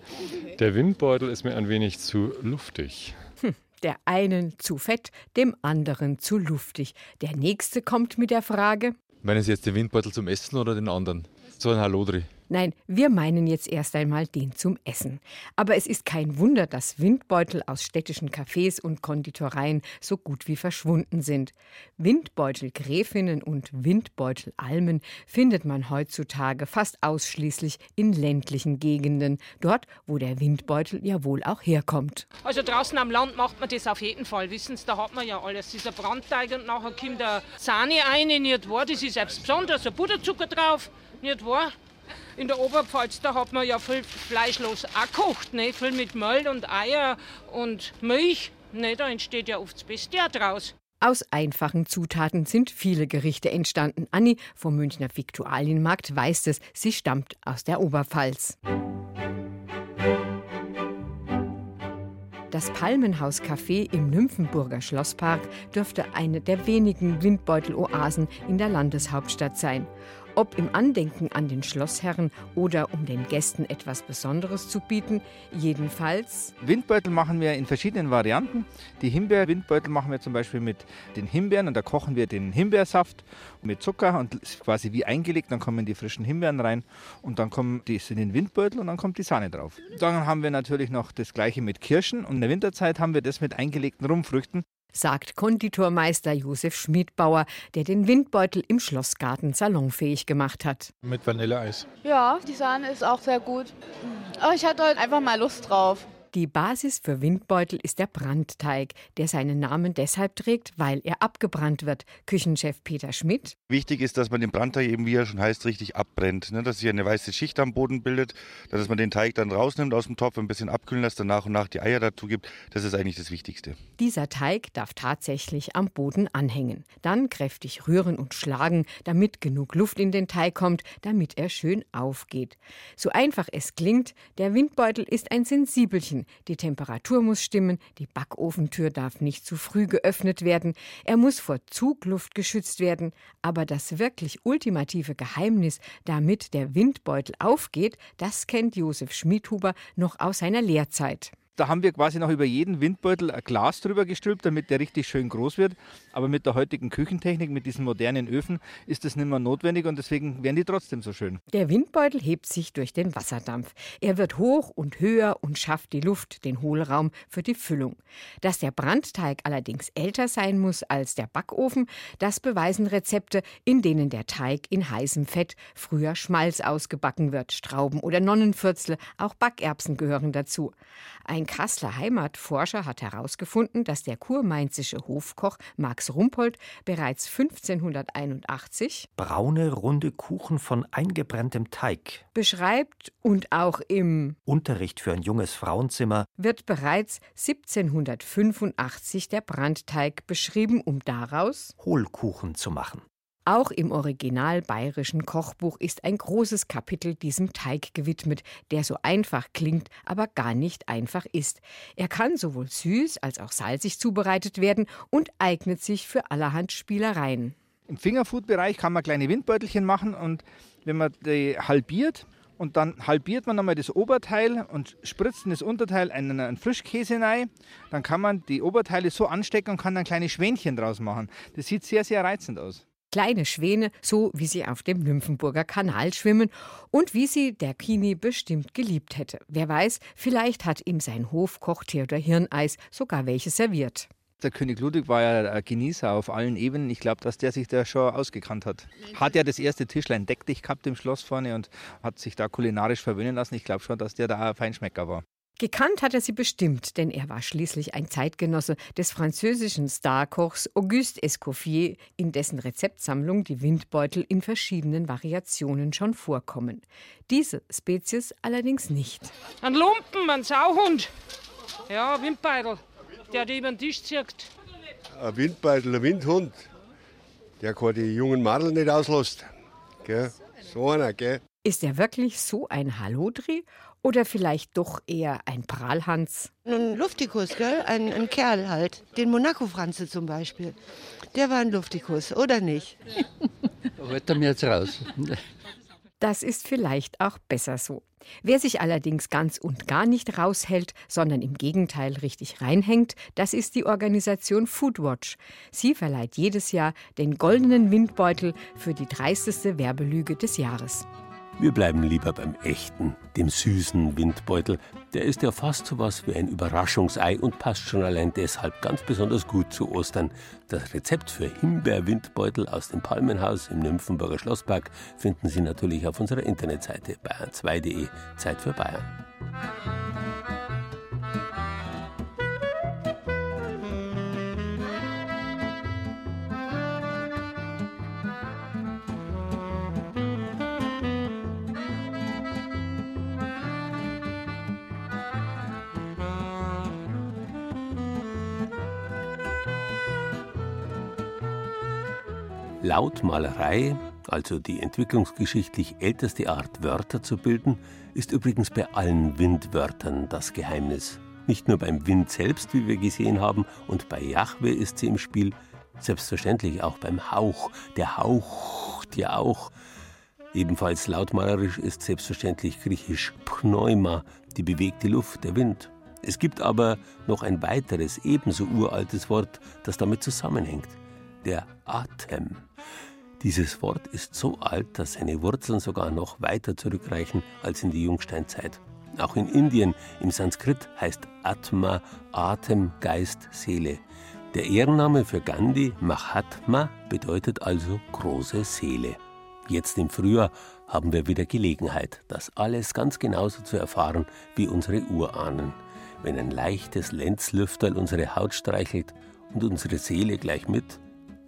Der Windbeutel ist mir ein wenig zu luftig. Hm, der einen zu fett, dem anderen zu luftig. Der nächste kommt mit der Frage: Meinen Sie jetzt den Windbeutel zum Essen oder den anderen? So ein Hallodri. Nein, wir meinen jetzt erst einmal den zum Essen. Aber es ist kein Wunder, dass Windbeutel aus städtischen Cafés und Konditoreien so gut wie verschwunden sind. Windbeutelgräfinnen und Windbeutelalmen findet man heutzutage fast ausschließlich in ländlichen Gegenden, dort, wo der Windbeutel ja wohl auch herkommt. Also draußen am Land macht man das auf jeden Fall. Wissen Sie, da hat man ja alles. Dieser Brandteig und nachher kommt der Sahne rein, nicht wahr? Das ist selbst besonders, ein Butterzucker drauf, nicht wahr? In der Oberpfalz, da hat man ja viel fleischlos auch gekocht, ne? viel mit Mehl und Eier und Milch. Ne? Da entsteht ja oft das Beste draus. Aus einfachen Zutaten sind viele Gerichte entstanden. Anni vom Münchner Viktualienmarkt weiß es, sie stammt aus der Oberpfalz. Das Palmenhaus Café im Nymphenburger Schlosspark dürfte eine der wenigen Windbeutel-Oasen in der Landeshauptstadt sein. Ob im Andenken an den Schlossherren oder um den Gästen etwas Besonderes zu bieten, jedenfalls. Windbeutel machen wir in verschiedenen Varianten. Die Himbeer-Windbeutel machen wir zum Beispiel mit den Himbeeren und da kochen wir den Himbeersaft mit Zucker und quasi wie eingelegt. Dann kommen die frischen Himbeeren rein und dann kommen die in den Windbeutel und dann kommt die Sahne drauf. Dann haben wir natürlich noch das gleiche mit Kirschen und in der Winterzeit haben wir das mit eingelegten Rumfrüchten sagt Konditormeister Josef Schmidbauer, der den Windbeutel im Schlossgarten salonfähig gemacht hat. Mit Vanilleeis. Ja, die Sahne ist auch sehr gut. Aber ich hatte heute einfach mal Lust drauf. Die Basis für Windbeutel ist der Brandteig, der seinen Namen deshalb trägt, weil er abgebrannt wird. Küchenchef Peter Schmidt. Wichtig ist, dass man den Brandteig eben, wie er schon heißt, richtig abbrennt. Ne? Dass sich eine weiße Schicht am Boden bildet, dass man den Teig dann rausnimmt aus dem Topf, ein bisschen abkühlen lässt, dann nach und nach die Eier dazu gibt. Das ist eigentlich das Wichtigste. Dieser Teig darf tatsächlich am Boden anhängen. Dann kräftig rühren und schlagen, damit genug Luft in den Teig kommt, damit er schön aufgeht. So einfach es klingt, der Windbeutel ist ein Sensibelchen die Temperatur muss stimmen, die Backofentür darf nicht zu früh geöffnet werden, er muss vor Zugluft geschützt werden, aber das wirklich ultimative Geheimnis, damit der Windbeutel aufgeht, das kennt Josef Schmidhuber noch aus seiner Lehrzeit. Da haben wir quasi noch über jeden Windbeutel ein Glas drüber gestülpt, damit der richtig schön groß wird. Aber mit der heutigen Küchentechnik, mit diesen modernen Öfen, ist das nicht mehr notwendig und deswegen werden die trotzdem so schön. Der Windbeutel hebt sich durch den Wasserdampf. Er wird hoch und höher und schafft die Luft, den Hohlraum für die Füllung. Dass der Brandteig allerdings älter sein muss als der Backofen, das beweisen Rezepte, in denen der Teig in heißem Fett früher Schmalz ausgebacken wird. Strauben oder Nonnenvierzel, auch Backerbsen gehören dazu. Ein Kasseler Heimatforscher hat herausgefunden, dass der kurmainzische Hofkoch Max Rumpold bereits 1581 braune, runde Kuchen von eingebranntem Teig beschreibt und auch im Unterricht für ein junges Frauenzimmer wird bereits 1785 der Brandteig beschrieben, um daraus Hohlkuchen zu machen. Auch im original bayerischen Kochbuch ist ein großes Kapitel diesem Teig gewidmet, der so einfach klingt, aber gar nicht einfach ist. Er kann sowohl süß als auch salzig zubereitet werden und eignet sich für allerhand Spielereien. Im Fingerfood-Bereich kann man kleine Windbeutelchen machen und wenn man die halbiert, und dann halbiert man nochmal das Oberteil und spritzt in das Unterteil einen, einen Frischkäse rein. Dann kann man die Oberteile so anstecken und kann dann kleine Schwänchen draus machen. Das sieht sehr, sehr reizend aus. Kleine Schwäne, so wie sie auf dem Nymphenburger Kanal schwimmen und wie sie der Kini bestimmt geliebt hätte. Wer weiß, vielleicht hat ihm sein Hofkoch Theodor Hirneis sogar welche serviert. Der König Ludwig war ja Genießer auf allen Ebenen. Ich glaube, dass der sich da schon ausgekannt hat. Hat ja das erste Tischlein deck dich gehabt im Schloss vorne und hat sich da kulinarisch verwöhnen lassen. Ich glaube schon, dass der da ein Feinschmecker war. Gekannt hat er sie bestimmt, denn er war schließlich ein Zeitgenosse des französischen Starkochs Auguste Escoffier, in dessen Rezeptsammlung die Windbeutel in verschiedenen Variationen schon vorkommen. Diese Spezies allerdings nicht. Ein Lumpen, ein Sauhund. Ja, Windbeutel, der die über den Tisch zieht. Ein Windbeutel, ein Windhund, der kann die jungen Madel nicht auslässt. Gell? So einer, gell? Ist er wirklich so ein Hallodri oder vielleicht doch eher ein Prahlhans? Ein Luftikus, gell? Ein, ein Kerl halt. Den Monaco-Franze zum Beispiel. Der war ein Luftikus, oder nicht? Holt er mir jetzt raus. Das ist vielleicht auch besser so. Wer sich allerdings ganz und gar nicht raushält, sondern im Gegenteil richtig reinhängt, das ist die Organisation Foodwatch. Sie verleiht jedes Jahr den goldenen Windbeutel für die dreisteste Werbelüge des Jahres. Wir bleiben lieber beim echten, dem süßen Windbeutel. Der ist ja fast so was wie ein Überraschungsei und passt schon allein deshalb ganz besonders gut zu Ostern. Das Rezept für Himbeerwindbeutel aus dem Palmenhaus im Nymphenburger Schlosspark finden Sie natürlich auf unserer Internetseite bayern2.de. Zeit für Bayern. Lautmalerei, also die entwicklungsgeschichtlich älteste Art, Wörter zu bilden, ist übrigens bei allen Windwörtern das Geheimnis. Nicht nur beim Wind selbst, wie wir gesehen haben, und bei Jahwe ist sie im Spiel, selbstverständlich auch beim Hauch. Der haucht ja auch. Ebenfalls lautmalerisch ist selbstverständlich griechisch Pneuma, die bewegte Luft, der Wind. Es gibt aber noch ein weiteres, ebenso uraltes Wort, das damit zusammenhängt. Der Atem. Dieses Wort ist so alt, dass seine Wurzeln sogar noch weiter zurückreichen als in die Jungsteinzeit. Auch in Indien im Sanskrit heißt Atma Atem, Geist, Seele. Der Ehrenname für Gandhi, Mahatma, bedeutet also große Seele. Jetzt im Frühjahr haben wir wieder Gelegenheit, das alles ganz genauso zu erfahren wie unsere Urahnen. Wenn ein leichtes Lenzlüfterl unsere Haut streichelt und unsere Seele gleich mit,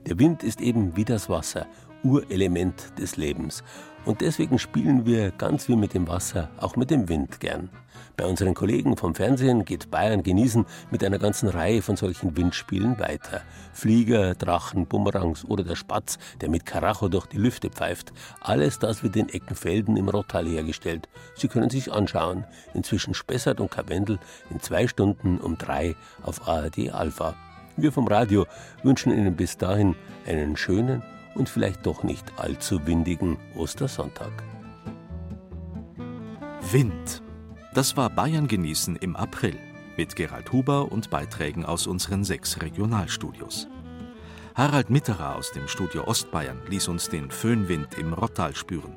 der Wind ist eben wie das Wasser, Urelement des Lebens. Und deswegen spielen wir ganz wie mit dem Wasser auch mit dem Wind gern. Bei unseren Kollegen vom Fernsehen geht Bayern genießen mit einer ganzen Reihe von solchen Windspielen weiter. Flieger, Drachen, Bumerangs oder der Spatz, der mit Karacho durch die Lüfte pfeift. Alles das wird in Eckenfelden im Rottal hergestellt. Sie können sich anschauen. Inzwischen Spessart und Karwendel in zwei Stunden um drei auf ARD Alpha. Wir vom Radio wünschen Ihnen bis dahin einen schönen und vielleicht doch nicht allzu windigen Ostersonntag. Wind. Das war Bayern genießen im April mit Gerald Huber und Beiträgen aus unseren sechs Regionalstudios. Harald Mitterer aus dem Studio Ostbayern ließ uns den Föhnwind im Rottal spüren.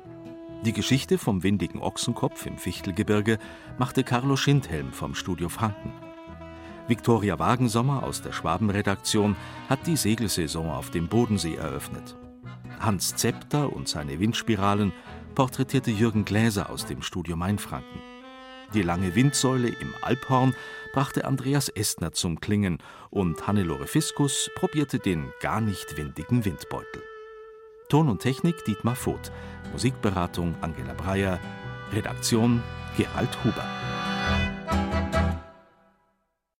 Die Geschichte vom windigen Ochsenkopf im Fichtelgebirge machte Carlo Schindhelm vom Studio Franken. Viktoria Wagensommer aus der Schwabenredaktion hat die Segelsaison auf dem Bodensee eröffnet. Hans Zepter und seine Windspiralen porträtierte Jürgen Gläser aus dem Studio Mainfranken. Die lange Windsäule im Alphorn brachte Andreas Estner zum Klingen und Hannelore Fiskus probierte den gar nicht windigen Windbeutel. Ton und Technik Dietmar Voth, Musikberatung Angela Breyer, Redaktion Gerald Huber.